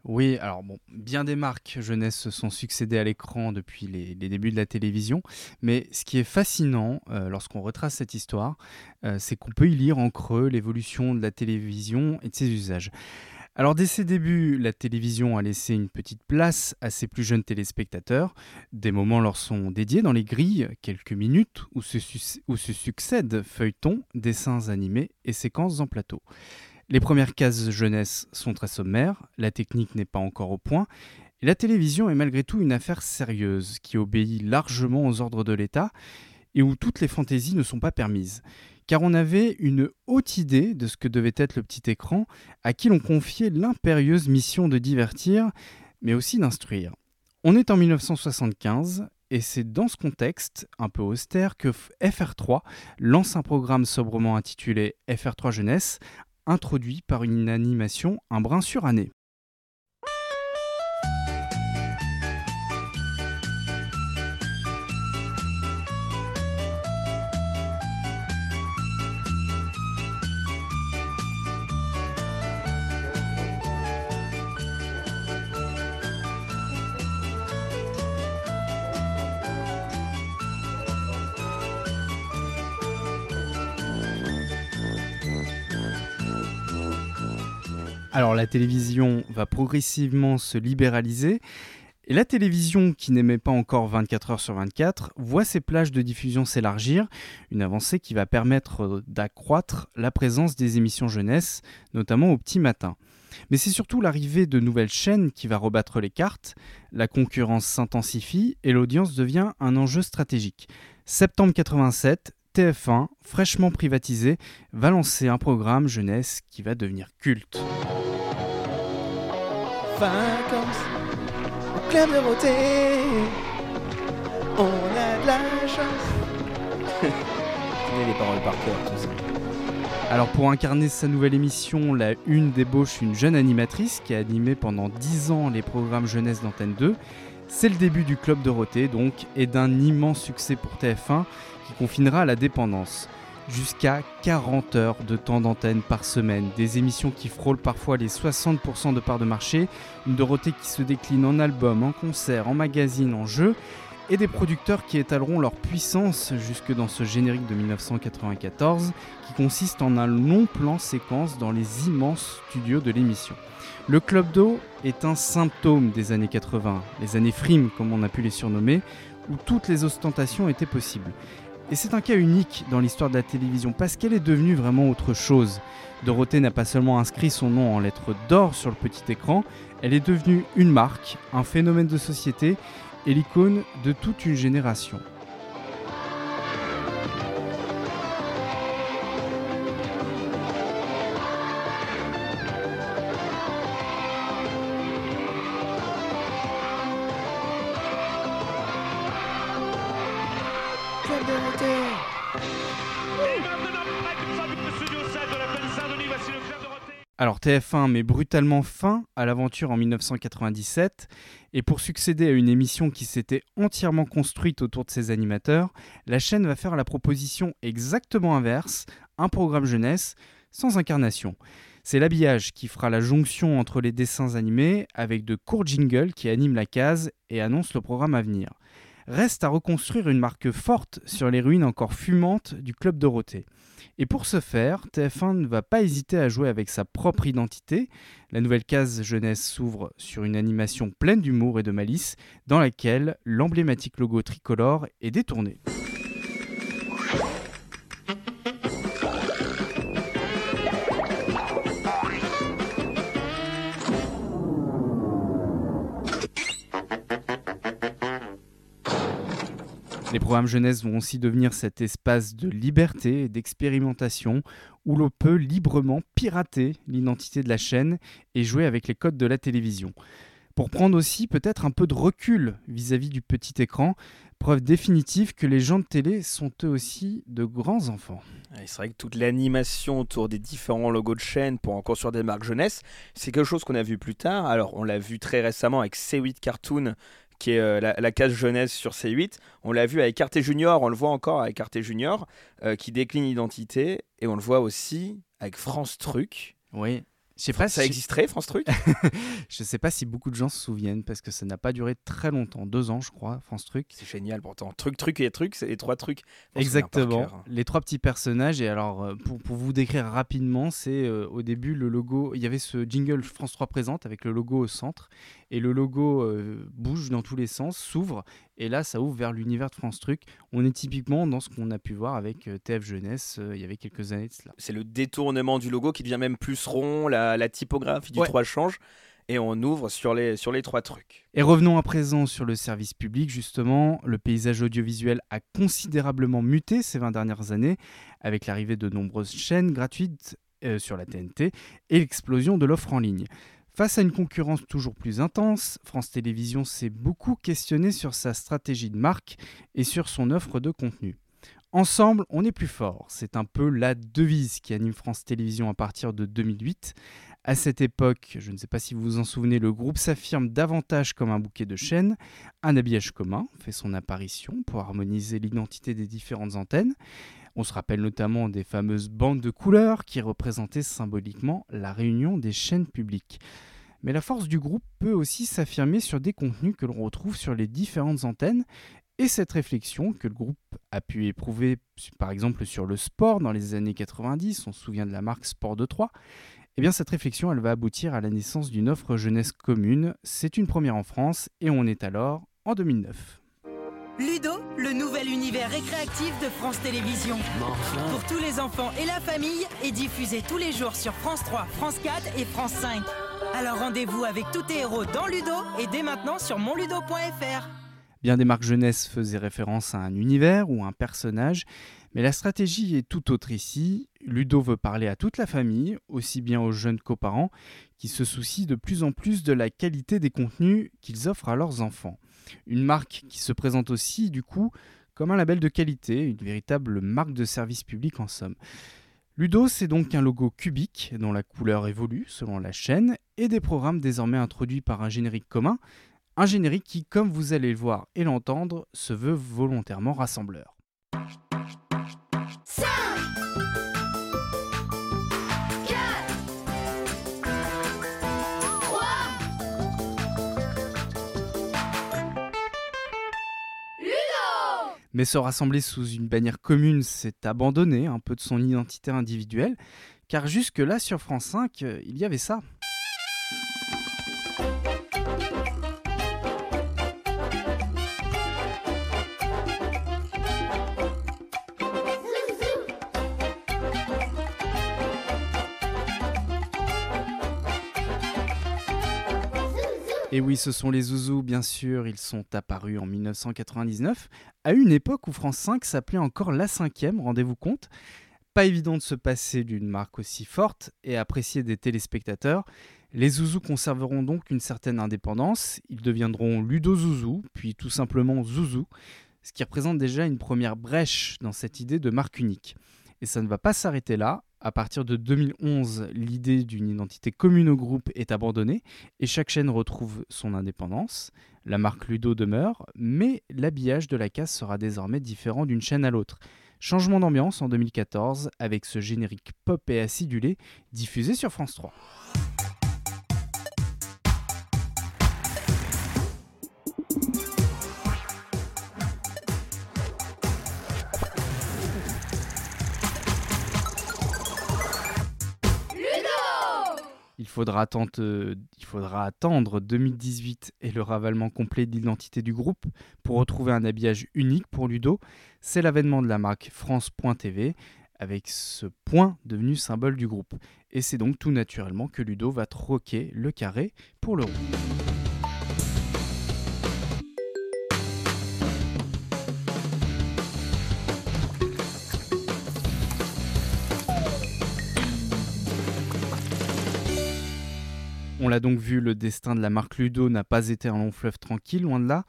Oui, alors bon, bien des marques jeunesse se sont succédées à l'écran depuis les, débuts de la télévision, mais ce qui est fascinant euh, lorsqu'on retrace cette histoire, euh, c'est qu'on peut y lire en creux l'évolution de la télévision et de ses usages. Alors dès ses débuts, la télévision a laissé une petite place à ses plus jeunes téléspectateurs. Des moments leur sont dédiés dans les grilles, quelques minutes où se, succèdent feuilletons, dessins animés et séquences en plateau. Les premières cases jeunesse sont très sommaires, la technique n'est pas encore au point, et la télévision est malgré tout une affaire sérieuse qui obéit largement aux ordres de l'État et où toutes les fantaisies ne sont pas permises. Car on avait une haute idée de ce que devait être le petit écran, à qui l'on confiait l'impérieuse mission de divertir, mais aussi d'instruire. On est en 1975 et c'est dans ce contexte un peu austère que FR3 lance un programme sobrement intitulé FR3 Jeunesse, introduit par une animation un brin suranné. Alors la télévision va progressivement se libéraliser et la télévision, qui n'aimait pas encore 24 heures sur 24, voit ses plages de diffusion s'élargir, une avancée qui va permettre d'accroître la présence des émissions jeunesse, notamment au petit matin. Mais c'est surtout l'arrivée de nouvelles chaînes qui va rebattre les cartes, la concurrence s'intensifie et l'audience devient un enjeu stratégique. Septembre 87, TF1, fraîchement privatisé, va lancer un programme jeunesse qui va devenir culte. Vacances au club. On a de la chance. [LAUGHS] Je les paroles par cœur, tout ça. Alors pour incarner sa nouvelle émission, la Une débauche une jeune animatrice qui a animé pendant 10 ans les programmes jeunesse d'Antenne 2. C'est le début du Club Dorothée donc et d'un immense succès pour TF1 qui confinera à la dépendance. Jusqu'à 40 heures de temps d'antenne par semaine, des émissions qui frôlent parfois les 60% de parts de marché, une Dorothée qui se décline en albums, en concerts, en magazines, en jeux, et des producteurs qui étaleront leur puissance jusque dans ce générique de 1994 qui consiste en un long plan séquence dans les immenses studios de l'émission. Le club d'eau est un symptôme des années 80, les années frimes comme on a pu les surnommer, où toutes les ostentations étaient possibles. Et c'est un cas unique dans l'histoire de la télévision parce qu'elle est devenue vraiment autre chose. Dorothée n'a pas seulement inscrit son nom en lettres d'or sur le petit écran, elle est devenue une marque, un phénomène de société et l'icône de toute une génération. Alors TF1 met brutalement fin à l'aventure en 1997 et pour succéder à une émission qui s'était entièrement construite autour de ses animateurs, la chaîne va faire la proposition exactement inverse, un programme jeunesse sans incarnation. C'est l'habillage qui fera la jonction entre les dessins animés avec de courts jingles qui animent la case et annoncent le programme à venir. Reste à reconstruire une marque forte sur les ruines encore fumantes du Club Dorothée. Et pour ce faire, TF1 ne va pas hésiter à jouer avec sa propre identité. La nouvelle case jeunesse s'ouvre sur une animation pleine d'humour et de malice, dans laquelle l'emblématique logo tricolore est détourné. Les programmes jeunesse vont aussi devenir cet espace de liberté et d'expérimentation où l'on peut librement pirater l'identité de la chaîne et jouer avec les codes de la télévision. Pour prendre aussi peut-être un peu de recul vis-à-vis du petit écran, preuve définitive que les gens de télé sont eux aussi de grands enfants. C'est vrai que toute l'animation autour des différents logos de chaîne pour en construire des marques jeunesse, c'est quelque chose qu'on a vu plus tard. Alors, on l'a vu très récemment avec C8 Cartoon, qui est euh, la, case jeunesse sur C8. On l'a vu avec Arte Junior, on le voit encore avec Arte Junior, euh, qui décline l'identité. Et on le voit aussi avec France Truc. Oui. Je sais pas Ça si- existerait, France Truc? [LAUGHS] Je sais pas si beaucoup de gens se souviennent parce que ça n'a pas duré très longtemps, deux ans je crois, France Truc. C'est génial pourtant. Truc, truc et truc, c'est les trois trucs. Exactement. cœur. Les trois petits personnages. Et alors, euh, pour, pour vous décrire rapidement, c'est euh, au début le logo. Il y avait ce jingle France 3 présente avec le logo au centre. Et le logo euh, bouge dans tous les sens, s'ouvre. Et là, ça ouvre vers l'univers de France Truc. On est typiquement dans ce qu'on a pu voir avec TF Jeunesse euh, il y avait quelques années de cela. C'est le détournement du logo qui devient même plus rond, la, la typographie du Ouais. 3 change. Et on ouvre sur les, sur les trois trucs. Et revenons à présent sur le service public, justement. Le paysage audiovisuel a considérablement muté ces 20 dernières années, avec l'arrivée de nombreuses chaînes gratuites euh, sur la TNT et l'explosion de l'offre en ligne. Face à une concurrence toujours plus intense, France Télévisions s'est beaucoup questionné sur sa stratégie de marque et sur son offre de contenu. Ensemble, on est plus fort. C'est un peu la devise qui anime France Télévisions à partir de 2008. À cette époque, je ne sais pas si vous vous en souvenez, le groupe s'affirme davantage comme un bouquet de chaînes. Un habillage commun fait son apparition pour harmoniser l'identité des différentes antennes. On se rappelle notamment des fameuses bandes de couleurs qui représentaient symboliquement la réunion des chaînes publiques. Mais la force du groupe peut aussi s'affirmer sur des contenus que l'on retrouve sur les différentes antennes et cette réflexion que le groupe a pu éprouver par exemple sur le sport dans les années 90, on se souvient de la marque Sport de 3, eh bien cette réflexion elle va aboutir à la naissance d'une offre jeunesse commune. C'est une première en France et on est alors en 2009. Ludo, le nouvel univers récréatif de France Télévisions. Pour tous les enfants et la famille, est diffusé tous les jours sur France 3, France 4 et France 5. Alors rendez-vous avec tous tes héros dans Ludo et dès maintenant sur monludo.fr. Bien des marques jeunesse faisaient référence à un univers ou un personnage, mais la stratégie est tout autre ici. Ludo veut parler à toute la famille, aussi bien aux jeunes qu'aux parents, qui se soucient de plus en plus de la qualité des contenus qu'ils offrent à leurs enfants. Une marque qui se présente aussi, du coup, comme un label de qualité, une véritable marque de service public en somme. Ludo, c'est donc un logo cubique dont la couleur évolue selon la chaîne et des programmes désormais introduits par un générique commun, un générique qui, comme vous allez le voir et l'entendre, se veut volontairement rassembleur. Mais se rassembler sous une bannière commune, c'est abandonner un peu de son identité individuelle, car jusque-là sur France 5, il y avait ça. Et oui, ce sont les Zouzous, bien sûr, ils sont apparus en 1999, à une époque où France 5 s'appelait encore la cinquième, rendez-vous compte. Pas évident de se passer d'une marque aussi forte et appréciée des téléspectateurs. Les Zouzous conserveront donc une certaine indépendance, ils deviendront Ludo Zouzou, puis tout simplement Zouzou, ce qui représente déjà une première brèche dans cette idée de marque unique. Et ça ne va pas s'arrêter là, à partir de 2011, l'idée d'une identité commune au groupe est abandonnée et chaque chaîne retrouve son indépendance. La marque Ludo demeure, mais l'habillage de la case sera désormais différent d'une chaîne à l'autre. Changement d'ambiance en 2014 avec ce générique pop et acidulé diffusé sur France 3. Il faudra, attendre, euh, il faudra attendre 2018 et le ravalement complet de l'identité du groupe pour retrouver un habillage unique pour Ludo. C'est l'avènement de la marque France.tv avec ce point devenu symbole du groupe. Et c'est donc tout naturellement que Ludo va troquer le carré pour le rond. On l'a donc vu, le destin de la marque Ludo n'a pas été un long fleuve tranquille, loin de là.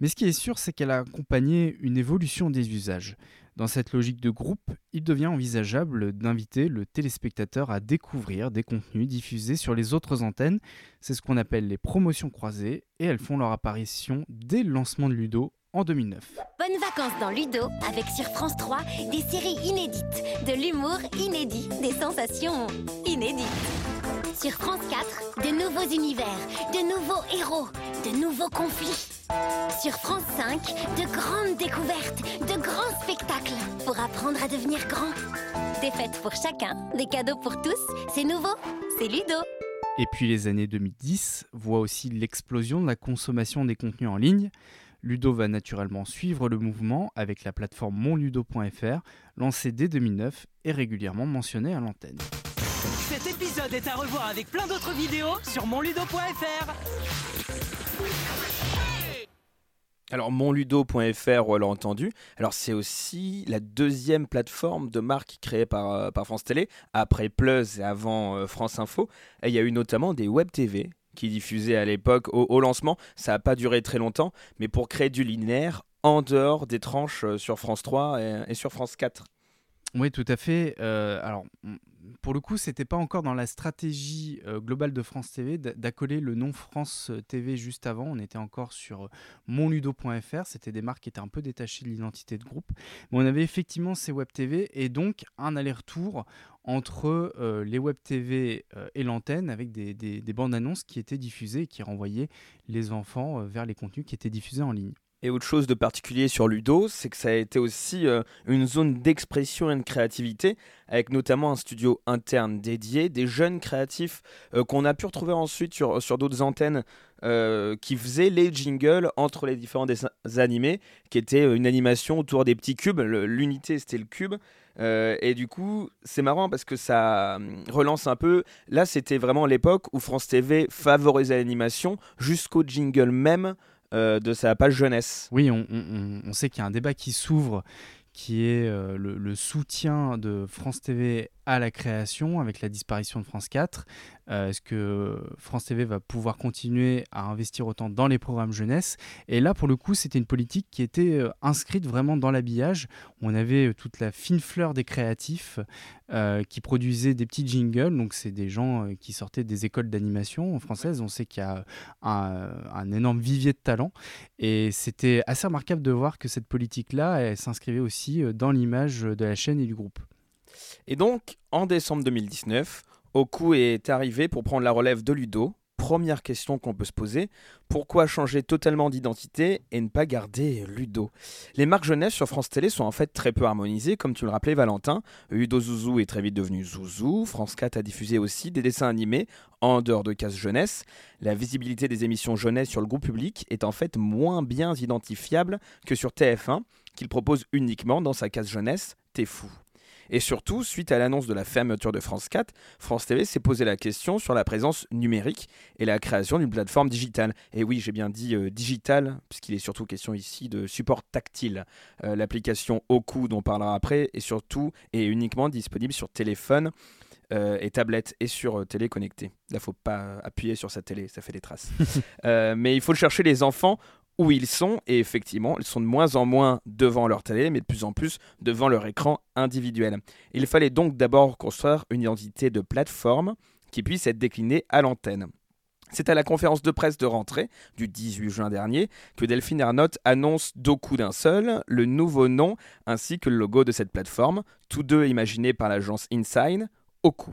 Mais ce qui est sûr, c'est qu'elle a accompagné une évolution des usages. Dans cette logique de groupe, il devient envisageable d'inviter le téléspectateur à découvrir des contenus diffusés sur les autres antennes. C'est ce qu'on appelle les promotions croisées et elles font leur apparition dès le lancement de Ludo en 2009. Bonnes vacances dans Ludo avec sur France 3 des séries inédites, de l'humour inédit, des sensations inédites. Sur France 4, de nouveaux univers, de nouveaux héros, de nouveaux conflits. Sur France 5, de grandes découvertes, de grands spectacles pour apprendre à devenir grand. Des fêtes pour chacun, des cadeaux pour tous, c'est nouveau, c'est Ludo. Et puis les années 2010 voient aussi l'explosion de la consommation des contenus en ligne. Ludo va naturellement suivre le mouvement avec la plateforme monludo.fr, lancée dès 2009 et régulièrement mentionnée à l'antenne. Cet épisode est à revoir avec plein d'autres vidéos sur monludo.fr. Alors monludo.fr, on l'a entendu. Alors c'est aussi la deuxième plateforme de marque créée par, euh, France Télé, après Plus et avant euh, France Info. Il y a eu notamment des web TV qui diffusaient à l'époque au, lancement. Ça n'a pas duré très longtemps, mais pour créer du linéaire en dehors des tranches euh, sur France 3 et, et sur France 4. Oui, tout à fait. Euh, alors, pour le coup, c'était pas encore dans la stratégie euh, globale de France TV d'a- d'accoler le nom France TV juste avant. On était encore sur monludo.fr. C'était des marques qui étaient un peu détachées de l'identité de groupe. Mais on avait effectivement ces web TV et donc un aller-retour entre euh, les web TV euh, et l'antenne avec des, des- des bandes annonces qui étaient diffusées et qui renvoyaient les enfants euh, vers les contenus qui étaient diffusés en ligne. Et autre chose de particulier sur Ludo, c'est que ça a été aussi euh, une zone d'expression et de créativité, avec notamment un studio interne dédié, des jeunes créatifs euh, qu'on a pu retrouver ensuite sur, sur d'autres antennes euh, qui faisaient les jingles entre les différents dessins animés, qui était euh, une animation autour des petits cubes. L'unité, c'était le cube. Euh, et du coup, c'est marrant parce que ça hum, relance un peu. Là, c'était vraiment l'époque où France TV favorisait l'animation jusqu'au jingle même euh, de sa page jeunesse. Oui, on, sait qu'il y a un débat qui s'ouvre, qui est euh, le, le soutien de France TV à la création avec la disparition de France 4. Euh, Est-ce que France TV va pouvoir continuer à investir autant dans les programmes jeunesse? Et là, pour le coup, c'était une politique qui était euh, inscrite vraiment dans l'habillage. On avait euh, toute la fine fleur des créatifs qui produisaient des petits jingles. Donc, c'est des gens qui sortaient des écoles d'animation françaises. On sait qu'il y a un, un énorme vivier de talent. Et c'était assez remarquable de voir que cette politique-là, elle s'inscrivait aussi dans l'image de la chaîne et du groupe. Et donc, en décembre 2019, Oku est arrivé pour prendre la relève de Ludo. Première question qu'on peut se poser, pourquoi changer totalement d'identité et ne pas garder Ludo? Les marques jeunesse sur France Télé sont en fait très peu harmonisées, comme tu le rappelais Valentin. Ludo Zouzou est très vite devenu Zouzou, France 4 a diffusé aussi des dessins animés en dehors de cases jeunesse. La visibilité des émissions jeunesse sur le groupe public est en fait moins bien identifiable que sur TF1, qu'il propose uniquement dans sa case jeunesse, T'es fou. Et surtout, suite à l'annonce de la fermeture de France 4, France TV s'est posé la question sur la présence numérique et la création d'une plateforme digitale. Et oui, j'ai bien dit euh, digitale, puisqu'il est surtout question ici de support tactile. Euh, L'application Oku, dont on parlera après, est surtout et uniquement disponible sur téléphone euh, et tablette et sur euh, télé connectée. Là, faut pas appuyer sur sa télé, ça fait des traces. [LAUGHS] Euh, mais il faut chercher les enfants où ils sont, et effectivement, ils sont de moins en moins devant leur télé, mais de plus en plus devant leur écran individuel. Il fallait donc d'abord construire une identité de plateforme qui puisse être déclinée à l'antenne. C'est à la conférence de presse de rentrée du 18 juin dernier que Delphine Ernotte annonce d'au coup d'un seul le nouveau nom ainsi que le logo de cette plateforme, tous deux imaginés par l'agence InSign, Oku.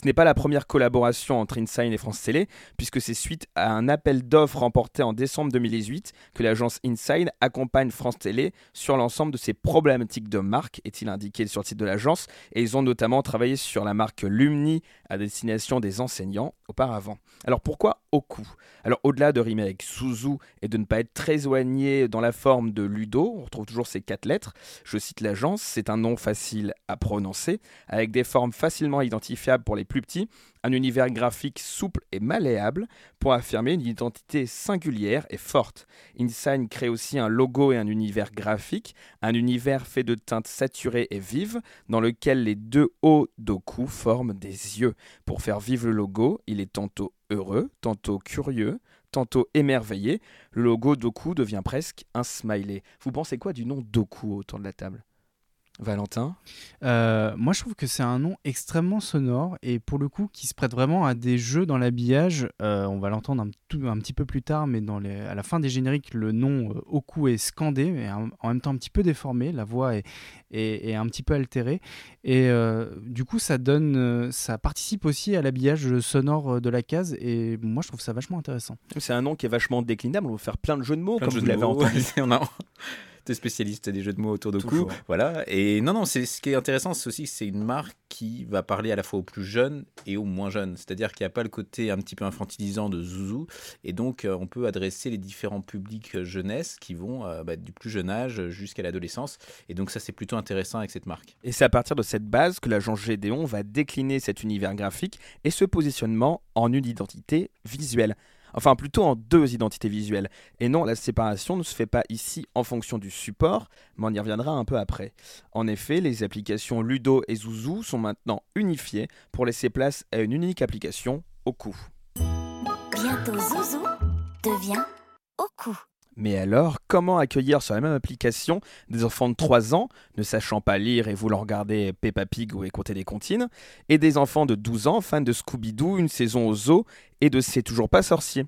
Ce n'est pas la première collaboration entre InSign et France Télé, puisque c'est suite à un appel d'offres remporté en décembre 2018 que l'agence InSign accompagne France Télé sur l'ensemble de ses problématiques de marque, est-il indiqué sur le site de l'agence, et ils ont notamment travaillé sur la marque Lumni à destination des enseignants auparavant. Alors pourquoi Oku? Alors au-delà de rimer avec Suzu et de ne pas être très éloigné dans la forme de Ludo, on retrouve toujours ces quatre lettres, je cite l'agence, c'est un nom facile à prononcer, avec des formes facilement identifiables pour les plus petits, un univers graphique souple et malléable pour affirmer une identité singulière et forte. InSign crée aussi un logo et un univers graphique, un univers fait de teintes saturées et vives, dans lequel les deux hauts d'Oku forment des yeux. Pour faire vivre le logo, il est tantôt heureux, tantôt curieux, tantôt émerveillé. Le logo d'Oku devient presque un smiley. Vous pensez quoi du nom d'Oku autour de la table? Valentin Euh, moi, je trouve que c'est un nom extrêmement sonore et pour le coup qui se prête vraiment à des jeux dans l'habillage. Euh, on va l'entendre un, tout- un petit peu plus tard, mais dans les- à la fin des génériques, le nom euh, Oku est scandé, mais en, en même temps un petit peu déformé. La voix est, est- est un petit peu altérée et euh, du coup, ça donne, ça participe aussi à l'habillage sonore de la case et moi, je trouve ça vachement intéressant. C'est un nom qui est vachement déclinable, on va faire plein de jeux de mots, Plein de comme jeux vous de l'avez entendu. Spécialiste des jeux de mots autour de Toujours. coups. Voilà. Et non, non, c'est ce qui est intéressant, c'est aussi que c'est une marque qui va parler à la fois aux plus jeunes et aux moins jeunes. C'est-à-dire qu'il n'y a pas le côté un petit peu infantilisant de Zouzou. Et donc, euh, on peut adresser les différents publics jeunesse qui vont euh, bah, du plus jeune âge jusqu'à l'adolescence. Et donc, ça, c'est plutôt intéressant avec cette marque. Et c'est à partir de cette base que l'agence Gédéon va décliner cet univers graphique et ce positionnement en une identité visuelle. Enfin, plutôt en deux identités visuelles. Et non, la séparation ne se fait pas ici en fonction du support, mais on y reviendra un peu après. En effet, les applications Ludo et Zouzou sont maintenant unifiées pour laisser place à une unique application, Oku. Bientôt Zouzou devient Oku. Mais alors, comment accueillir sur la même application des enfants de 3 ans, ne sachant pas lire et voulant regarder Peppa Pig ou écouter des comptines, et des enfants de 12 ans, fans de Scooby-Doo, une saison au zoo, et de C'est toujours pas sorcier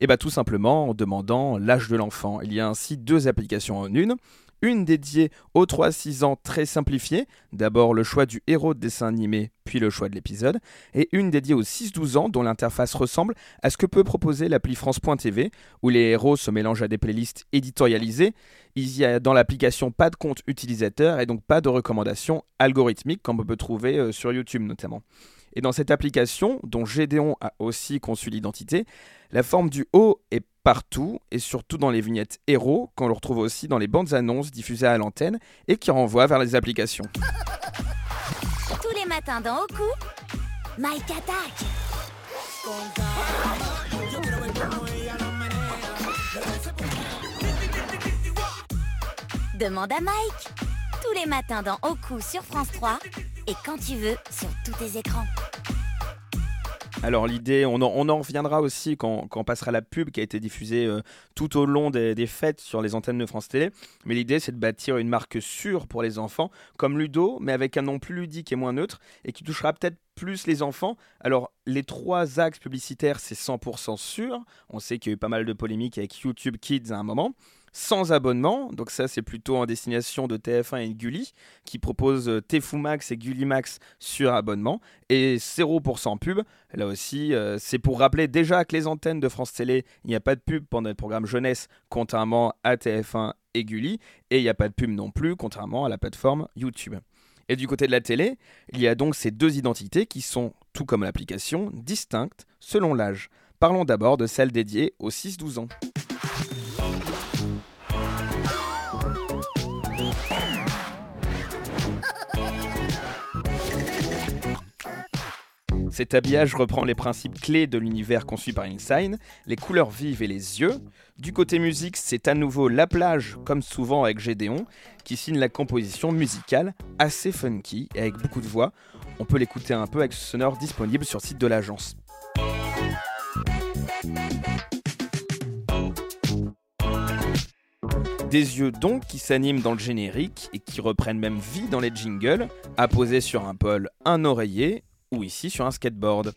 Et bien tout simplement en demandant l'âge de l'enfant. Il y a ainsi deux applications en une, une dédiée aux 3-6 ans très simplifiée, d'abord le choix du héros de dessin animé, puis le choix de l'épisode, et une dédiée aux 6-12 ans dont l'interface ressemble à ce que peut proposer l'appli France.tv, où les héros se mélangent à des playlists éditorialisées. Il y a dans l'application pas de compte utilisateur et donc pas de recommandations algorithmiques comme on peut trouver euh, sur YouTube notamment. Et dans cette application, dont Gédéon a aussi conçu l'identité, la forme du haut est partout et surtout dans les vignettes héros qu'on le retrouve aussi dans les bandes annonces diffusées à l'antenne et qui renvoient vers les applications. Tous les matins dans Oku, Mike attaque. Demande à Mike. Tous les matins dans Oku sur France 3 et quand tu veux sur tous tes écrans. Alors l'idée, on en, reviendra aussi quand, quand passera la pub qui a été diffusée euh, tout au long des, des fêtes sur les antennes de France Télé. Mais l'idée, c'est de bâtir une marque sûre pour les enfants, comme Ludo, mais avec un nom plus ludique et moins neutre, et qui touchera peut-être plus les enfants. Alors les trois axes publicitaires, c'est 100% sûr. On sait qu'il y a eu pas mal de polémiques avec YouTube Kids à un moment sans abonnement. Donc ça, c'est plutôt en destination de TF1 et Gulli, qui proposent euh, Max et Gulli Max sur abonnement. Et 0% pub. Là aussi, euh, c'est pour rappeler déjà que les antennes de France Télé, il n'y a pas de pub pendant le programme jeunesse, contrairement à TF1 et Gulli. Et il n'y a pas de pub non plus, contrairement à la plateforme YouTube. Et du côté de la télé, il y a donc ces deux identités qui sont, tout comme l'application, distinctes selon l'âge. Parlons d'abord de celle dédiée aux 6-12 ans. Cet habillage reprend les principes clés de l'univers conçu par InSign, les couleurs vives et les yeux. Du côté musique, c'est à nouveau La Plage, comme souvent avec Gédéon, qui signe la composition musicale, assez funky et avec beaucoup de voix. On peut l'écouter un peu avec ce sonore disponible sur le site de l'agence. Des yeux donc qui s'animent dans le générique et qui reprennent même vie dans les jingles, apposés sur un pôle, un oreiller ou ici sur un skateboard.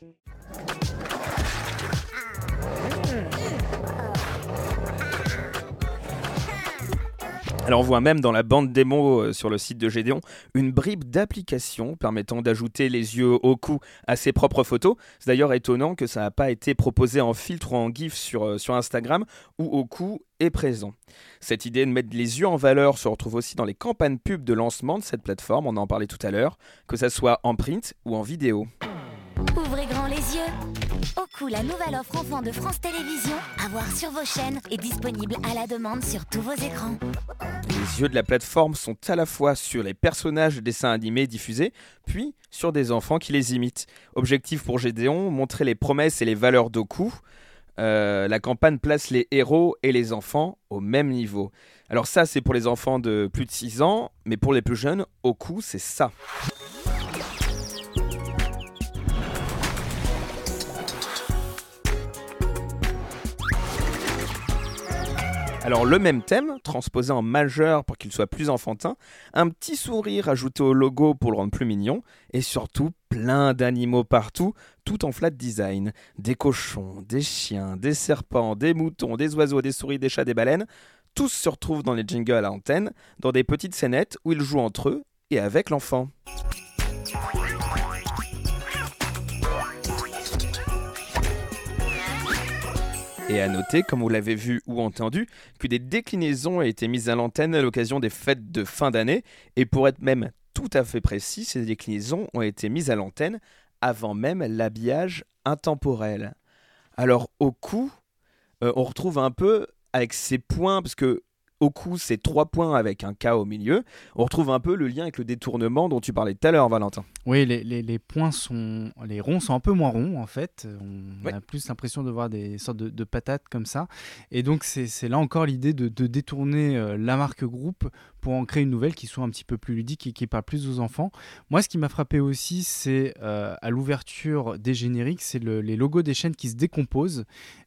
Alors on voit même dans la bande démo euh, sur le site de Gédéon une bribe d'application permettant d'ajouter les yeux au cou à ses propres photos. C'est d'ailleurs étonnant que ça n'a pas été proposé en filtre ou en GIF sur, euh, sur Instagram où au cou est présent. Cette idée de mettre les yeux en valeur se retrouve aussi dans les campagnes pub de lancement de cette plateforme, on en parlait tout à l'heure, que ça soit en print ou en vidéo. Oku, la nouvelle offre enfant de France Télévisions, à voir sur vos chaînes et disponible à la demande sur tous vos écrans. Les yeux de la plateforme sont à la fois sur les personnages de dessins animés diffusés, puis sur des enfants qui les imitent. Objectif pour Gédéon, montrer les promesses et les valeurs d'Oku. Euh, la campagne place les héros et les enfants au même niveau. Alors ça, c'est pour les enfants de plus de 6 ans, mais pour les plus jeunes, Oku, c'est ça. Alors le même thème, transposé en majeur pour qu'il soit plus enfantin, un petit sourire ajouté au logo pour le rendre plus mignon, et surtout plein d'animaux partout, tout en flat design. Des cochons, des chiens, des serpents, des moutons, des oiseaux, des souris, des chats, des baleines, tous se retrouvent dans les jingles à l'antenne, dans des petites scénettes où ils jouent entre eux et avec l'enfant. Et à noter, comme vous l'avez vu ou entendu, que des déclinaisons ont été mises à l'antenne à l'occasion des fêtes de fin d'année. Et pour être même tout à fait précis, ces déclinaisons ont été mises à l'antenne avant même l'habillage intemporel. Alors au cou, euh, on retrouve un peu avec ces points, parce que au cou, c'est trois points avec un K au milieu. On retrouve un peu le lien avec le détournement dont tu parlais tout à l'heure, Valentin. Oui, les, les, les points sont. Les ronds sont un peu moins ronds, en fait. On Ouais. a plus l'impression de voir des sortes de, de patates comme ça. Et donc, c'est là encore l'idée de, de détourner euh, la marque groupe pour en créer une nouvelle qui soit un petit peu plus ludique et qui parle plus aux enfants. Moi, ce qui m'a frappé aussi, c'est euh, à l'ouverture des génériques, c'est le- les logos des chaînes qui se décomposent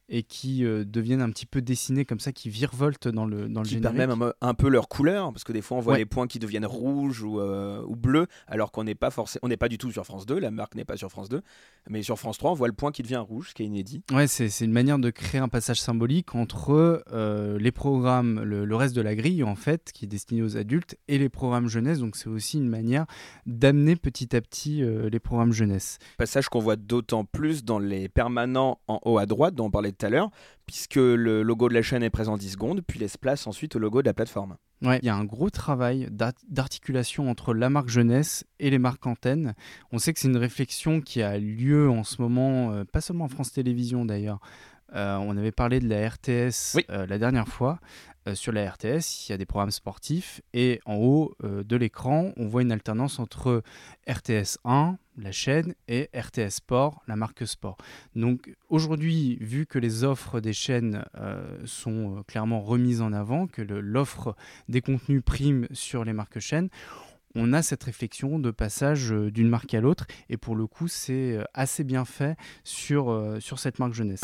et qui euh, deviennent un petit peu dessinés comme ça, qui virevoltent dans le, dans le qui générique. perdent même un, un peu leur couleur parce que des fois on voit Ouais. les points qui deviennent rouges ou, euh, ou bleus alors qu'on n'est pas forcément on n'est pas du tout sur France 2 la marque n'est pas sur France 2 mais sur France 3 on voit le point qui devient rouge ce qui est inédit Ouais, c'est c'est une manière de créer un passage symbolique entre euh, les programmes, le, le reste de la grille en fait, qui est destiné aux adultes, et les programmes jeunesse. Donc c'est aussi une manière d'amener petit à petit euh, les programmes jeunesse. passage qu'on voit d'autant plus dans les permanents en haut à droite dont on parlait tout à l'heure puisque le logo de la chaîne est présent 10 secondes puis laisse place ensuite au logo de la plateforme Ouais, il y a un gros travail d'art- d'articulation entre la marque jeunesse et les marques antennes. On sait que c'est une réflexion qui a lieu en ce moment, euh, pas seulement en France Télévisions d'ailleurs. Euh, on avait parlé de la RTS Oui. euh, la dernière fois. Euh, sur la RTS, il y a des programmes sportifs et en haut euh, de l'écran, on voit une alternance entre RTS 1, la chaîne, et RTS Sport, la marque sport. Donc aujourd'hui, vu que les offres des chaînes euh, sont clairement remises en avant, que l'offre des contenus prime sur les marques chaînes, on a cette réflexion de passage d'une marque à l'autre et pour le coup c'est assez bien fait sur, sur cette marque jeunesse.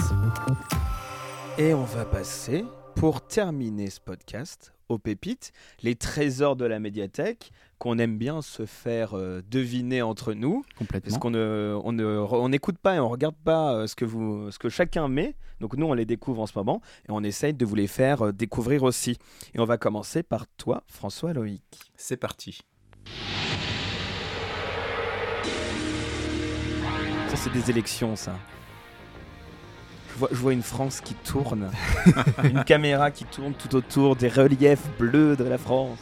Et on va passer, pour terminer ce podcast, aux pépites, les trésors de la médiathèque qu'on aime bien se faire euh, deviner entre nous. Parce Complètement. qu'on ne, on ne on n'écoute pas et on regarde pas euh, ce que, vous, ce que chacun met. Donc nous, on les découvre en ce moment et on essaye de vous les faire euh, découvrir aussi. Et on va commencer par toi, François Loïc. C'est parti. Ça, c'est des élections, ça. Je vois, je vois une France qui tourne, [LAUGHS] une caméra qui tourne tout autour des reliefs bleus de la France.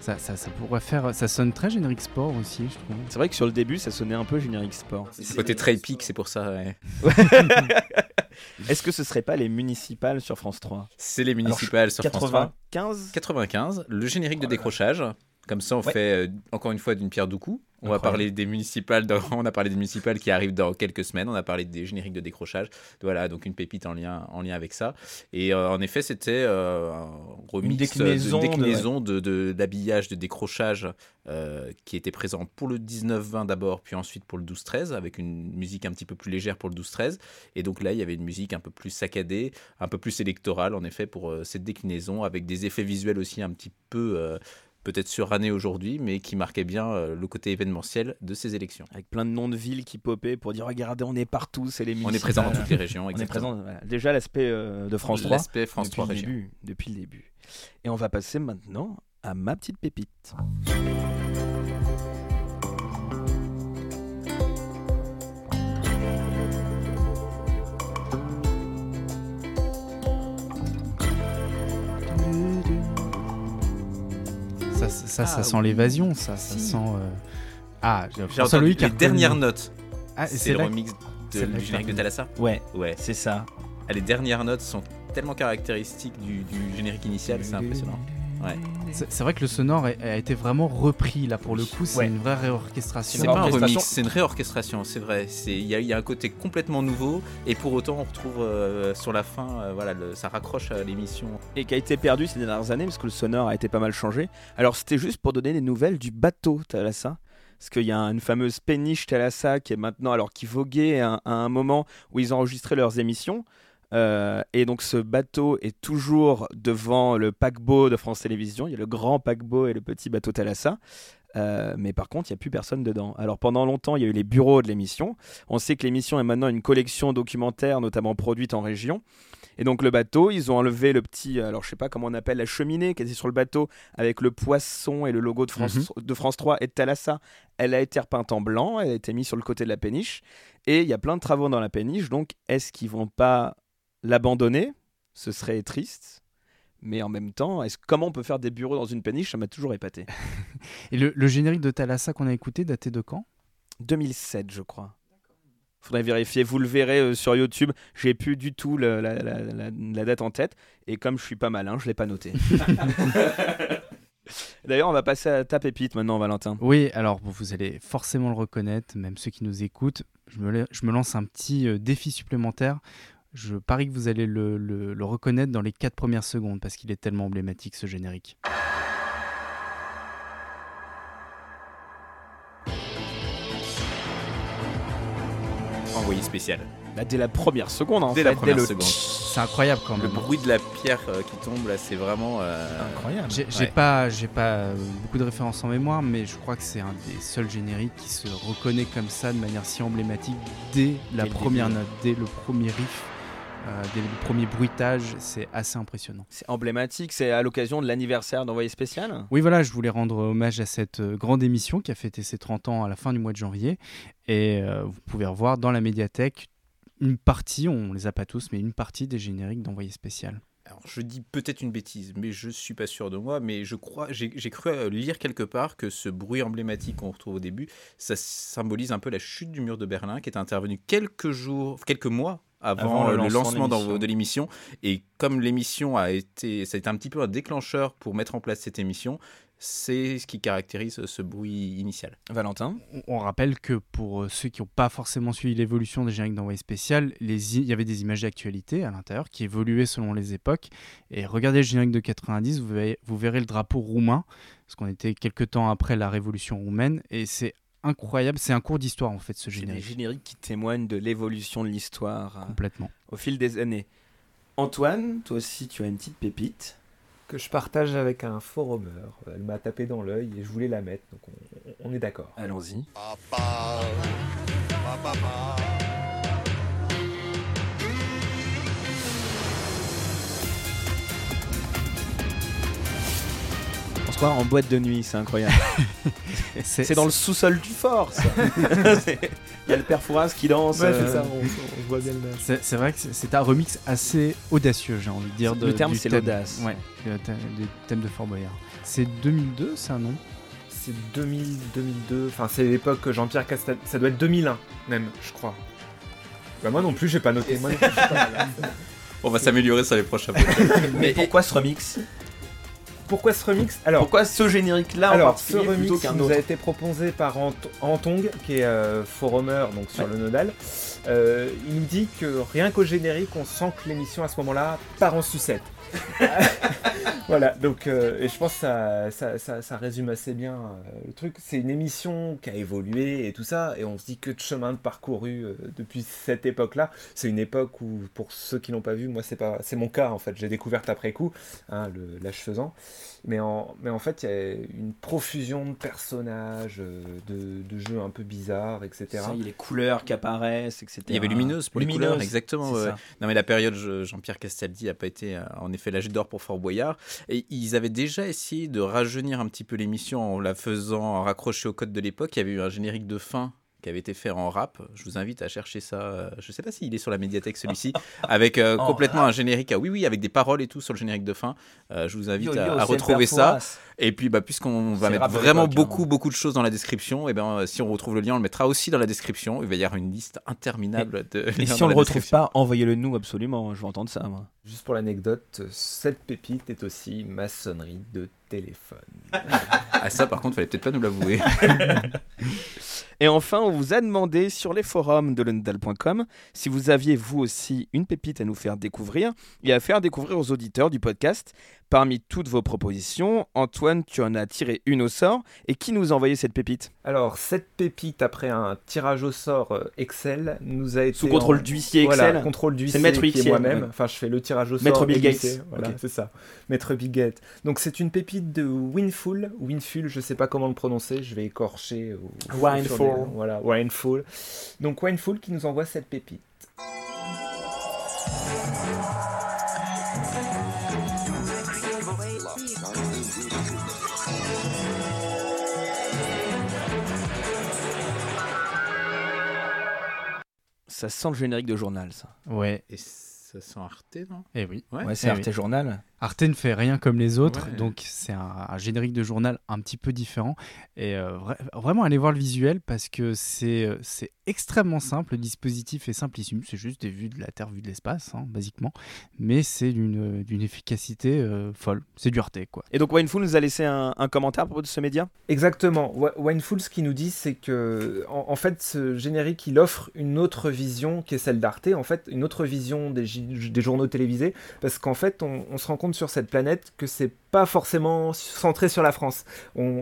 Ça, ça, ça pourrait faire, ça sonne très générique sport aussi, je trouve. C'est vrai que sur le début, ça sonnait un peu générique sport. C'est côté très épique, c'est pour ça. ouais. [LAUGHS] Est-ce que ce serait pas les municipales sur France 3 C'est les municipales sur France 3. 95 95, le générique de décrochage. Comme ça, on Ouais. fait euh, encore une fois d'une pierre deux coups. On va parler des municipales. dans- [LAUGHS] on a parlé des municipales qui arrivent dans quelques semaines. On a parlé des génériques de décrochage. Voilà, donc une pépite en lien, en lien avec ça. Et euh, en effet, c'était euh, un remix, Une déclinaison de, déclinaison de, de- d'habillage, de décrochage euh, qui était présent pour le 19-20 d'abord, puis ensuite pour le 12-13, avec une musique un petit peu plus légère pour le 12-13. Et donc là, il y avait une musique un peu plus saccadée, un peu plus électorale, en effet, pour cette déclinaison, avec des effets visuels aussi un petit peu peut-être surannés aujourd'hui, mais qui marquaient bien euh, le côté événementiel de ces élections. Avec plein de noms de villes qui popaient pour dire regardez, on est partout, c'est les On est présent dans toutes les régions, [LAUGHS] On est exactement. présent. voilà. Déjà l'aspect euh, de France 3. L'aspect France depuis 3 le région. début, depuis le début. Et on va passer maintenant à ma petite pépite. Ça, ça, Ah sent oui. l'évasion, ça, ça Si. sent. euh, Ah, J'ai François a les dernières notes. Ah, c'est c'est le remix de, du que générique de t'as Thalassa Ouais, Ouais. c'est ça. Ah, les dernières notes sont tellement caractéristiques du, du générique initial, c'est impressionnant. Ouais. C'est vrai que le sonore a, été vraiment repris là pour le coup, c'est Ouais. une vraie réorchestration. C'est pas un remix, c'est une réorchestration, c'est vrai. C'est- Il y, a- il y a un côté complètement nouveau, et pour autant, on retrouve euh, sur la fin, euh, voilà, le- ça raccroche à l'émission. Et qui a été perdu ces dernières années parce que le sonore a été pas mal changé. Alors c'était juste pour donner des nouvelles du bateau Thalassa. Parce qu'il y a une fameuse péniche Thalassa qui est maintenant, alors qui voguait à, à un moment où ils enregistraient leurs émissions. Euh, et donc ce bateau est toujours devant le paquebot de France Télévisions. Il y a le grand paquebot et le petit bateau Thalassa. Euh, mais par contre, il n'y a plus personne dedans. Alors pendant longtemps, il y a eu les bureaux de l'émission. On sait que l'émission est maintenant une collection documentaire, notamment produite en région. Et donc le bateau, ils ont enlevé le petit, alors je sais pas comment on appelle, la cheminée qui était sur le bateau avec le poisson et le logo de France, de France 3 et de Thalassa. Elle a été repeinte en blanc, elle a été mise sur le côté de la péniche. Et il y a plein de travaux dans la péniche, donc est-ce qu'ils vont pas l'abandonner Ce serait triste. Mais en même temps, est-ce, comment on peut faire des bureaux dans une péniche? Ça m'a toujours épaté. [LAUGHS] Et le, le générique de Thalassa qu'on a écouté datait de quand? 2007, je crois. Faudrait vérifier. Vous le verrez euh, sur YouTube. J'ai plus du tout le- la, la- la- la date en tête. Et comme je suis pas malin, je l'ai pas noté. [LAUGHS] D'ailleurs, on va passer à ta pépite maintenant, Valentin. Oui, alors bon, vous allez forcément le reconnaître, même ceux qui nous écoutent. Je me, la- je me lance un petit euh, défi supplémentaire. Je parie que vous allez le, le- le reconnaître dans les 4 premières secondes parce qu'il est tellement emblématique ce générique. Envoyé spécial. Bah, dès la première seconde, en Dès fait. la première le... seconde. C'est incroyable quand Le même. bruit de la pierre euh, qui tombe là, c'est vraiment. euh, Incroyable. J'ai j'ai Ouais. pas, j'ai pas euh, beaucoup de références en mémoire, mais je crois que c'est un des seuls génériques qui se reconnaît comme ça de manière si emblématique dès la Dès le première début. note, dès le premier riff, euh, dès le premier bruitage. C'est assez impressionnant. C'est emblématique, c'est à l'occasion de l'anniversaire d'Envoyé spécial Oui, voilà, je voulais rendre hommage à cette euh, grande émission qui a fêté ses 30 ans à la fin du mois de janvier. Et euh, vous pouvez revoir dans la médiathèque une partie, on les a pas tous, mais une partie des génériques d'envoyé spécial. Alors, je dis peut-être une bêtise, mais je suis pas sûr de moi. Mais je crois, j'ai cru euh, lire quelque part que ce bruit emblématique qu'on retrouve au début, ça symbolise un peu la chute du mur de Berlin, qui est intervenue quelques jours, quelques mois avant, Avant le le, lancement lancement de l'émission. d'en- de l'émission. Et comme l'émission a été, ça a été un petit peu un déclencheur pour mettre en place cette émission. C'est ce qui caractérise ce bruit initial. Valentin On- rappelle que pour euh, ceux qui n'ont pas forcément suivi l'évolution des génériques d'envoyé spécial, les il y avait des images d'actualité à l'intérieur qui évoluaient selon les époques. Et regardez le générique de 90, vous verrez, vous verrez le drapeau roumain, parce qu'on était quelques temps après la révolution roumaine. Et c'est incroyable, c'est un cours d'histoire en fait ce C'est des générique. génériques qui témoignent de l'évolution de l'histoire euh, Complètement. au fil des années. Antoine, toi aussi, tu as une petite pépite. Que je partage avec un forumer. Elle m'a tapé dans l'œil et je voulais la mettre, donc on, on est d'accord. Allons-y. On se en boîte de nuit, c'est incroyable. [LAUGHS] C'est dans le sous-sol du fort, ça. C'est- [LAUGHS] Il y a le père Fouras qui danse. Ouais, euh, c'est ça, on, on voit bien le. C'est c'est vrai que c'est- c'est un remix assez audacieux, j'ai envie de dire. Le de- terme, du c'est thème. l'audace. Ouais, le thème- du thème de Fort Boyard. C'est 2002, ça, non C'est 2000, 2002, enfin c'est l'époque que Jean-Pierre Castal... Ça doit être 2001 même, je crois. Bah moi non plus, j'ai pas noté. Moi non plus, je suis pas [LAUGHS] là. On va s'améliorer sur les prochains. Mais pourquoi ce remix? Pourquoi ce remix Alors, Pourquoi ce générique-là Alors, ce plutôt remix qu'un nous autre a été proposé par Ant- Antong, qui est euh, forumer donc sur le Nodal. Euh, il nous dit que rien qu'au générique, on sent que l'émission à ce moment-là part en sucette. [LAUGHS] voilà, donc euh, et je pense que ça, ça, ça- ça résume assez bien euh, le truc. C'est une émission qui a évolué et tout ça, et on se dit que de chemin de parcouru euh, depuis cette époque-là. C'est une époque où, pour ceux qui l'ont pas vu, moi c'est pas, c'est mon cas en fait. J'ai découvert après coup, hein, le l'âge faisant. Mais en, mais en fait, il y a une profusion de personnages, de, de jeux un peu bizarres, etc. Ça, il y a les couleurs qui apparaissent, etc. Il y avait Lumineuse pour les Lumineuse, couleurs, exactement. ouais. Non, mais la période je- Jean-Pierre Castaldi n'a pas été en effet l'âge d'or pour Fort Boyard. Et ils avaient déjà essayé de rajeunir un petit peu l'émission en la faisant raccrocher au code de l'époque. Il y avait eu un générique de fin qui avait été fait en rap. Je vous invite à chercher ça. euh, Je sais pas s'il est sur la médiathèque celui-ci, [LAUGHS] avec euh, En complètement un générique. Ah oui, oui, avec des paroles et tout sur le générique de fin. Euh, je vous invite Yo, yo, à, à retrouver ça. Et puis, bah, puisqu'on va le mettre vraiment l'époque, beaucoup, hein. beaucoup de choses dans la description, et ben, euh, si on retrouve le lien, on le mettra aussi dans la description. Il va y avoir une liste interminable de. [LAUGHS] Et liens si on le la retrouve pas, envoyez-le nous absolument. Je veux entendre ça, moi. Juste pour l'anecdote, cette pépite est aussi maçonnerie de téléphone. [LAUGHS] Ah, ça, par contre, fallait peut-être pas nous l'avouer. [LAUGHS] Et enfin, on vous a demandé sur les forums de lenodal.com si vous aviez vous aussi une pépite à nous faire découvrir et à faire découvrir aux auditeurs du podcast. Parmi toutes vos propositions, Antoine, tu en as tiré une au sort. Et qui nous a envoyé cette pépite? Alors, cette pépite, après un tirage au sort euh, Excel, nous a été. Sous contrôle en- d'huissier Voilà, Excel contrôle C'est d'huissier le maître qui est huissier, moi-même. ouais. Enfin, je fais le tirage au Maître sort. Bill Gates. l'huissier. Voilà, c'est ça. Maître Bill Gates. Donc, c'est une pépite de Winful. Winful, je sais pas comment le prononcer, je vais écorcher. Wineful. Voilà, Wineful. Donc, Wineful qui nous envoie cette pépite. Ça sent le générique de journal, ça. Ouais. Et ça Arte, non? Eh oui. Ouais, c'est Eh Arte oui. Journal. Arte ne fait rien comme les autres, Ouais. donc c'est un, un générique de journal un petit peu différent. Et euh, vra- vraiment, allez voir le visuel parce que c'est euh, c'est extrêmement simple. Le dispositif est simplissime. C'est juste des vues de la Terre, vues de l'espace, hein, basiquement. Mais c'est d'une d'une efficacité euh, folle. C'est du Arte, quoi. Et donc Wineful nous a laissé un, un commentaire à propos de ce média? Exactement. Wineful, ce qu'il nous dit, c'est que, en, en fait, ce générique, il offre une autre vision qui est celle d'Arte, en fait, une autre vision des, des journaux télévisés, parce qu'en fait, on, se rend compte sur cette planète que c'est pas forcément centré sur la France.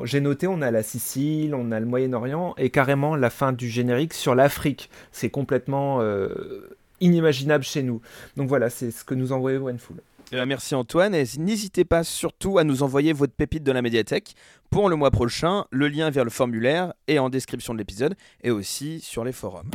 J'ai noté, on a la Sicile, on a le Moyen-Orient, et carrément la fin du générique sur l'Afrique. C'est complètement euh, inimaginable chez nous. Donc voilà, c'est ce que nous envoyait Wineful. Eh merci Antoine et n'hésitez pas surtout à nous envoyer votre pépite de la médiathèque pour le mois prochain. Le lien vers le formulaire est en description de l'épisode et aussi sur les forums.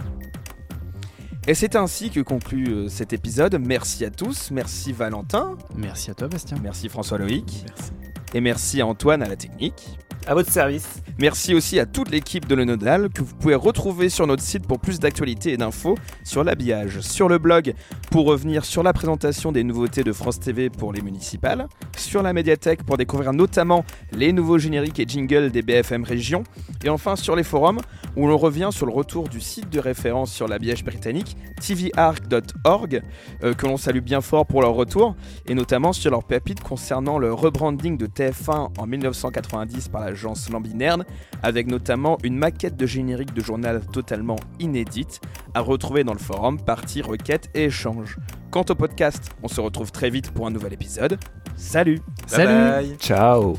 Et c'est ainsi que conclut euh, cet épisode. Merci à tous, merci Valentin, Merci à toi, Bastien. merci François Loïc Merci. et merci à Antoine à la technique. À votre service. Merci aussi à toute l'équipe de Le Nodal que vous pouvez retrouver sur notre site pour plus d'actualités et d'infos sur l'habillage, sur le blog pour revenir sur la présentation des nouveautés de France TV pour les municipales, sur la médiathèque pour découvrir notamment les nouveaux génériques et jingles des BFM Région, et enfin sur les forums où l'on revient sur le retour du site de référence sur l'habillage britannique tvarc.org euh, que l'on salue bien fort pour leur retour et notamment sur leur pépite concernant le rebranding de TF1 en 1990 par l'agence Lambinerne, avec notamment une maquette de générique de journal totalement inédite à retrouver dans le forum partie requête et échange. Quant au podcast, on se retrouve très vite pour un nouvel épisode. Salut Salut Bye bye. Ciao.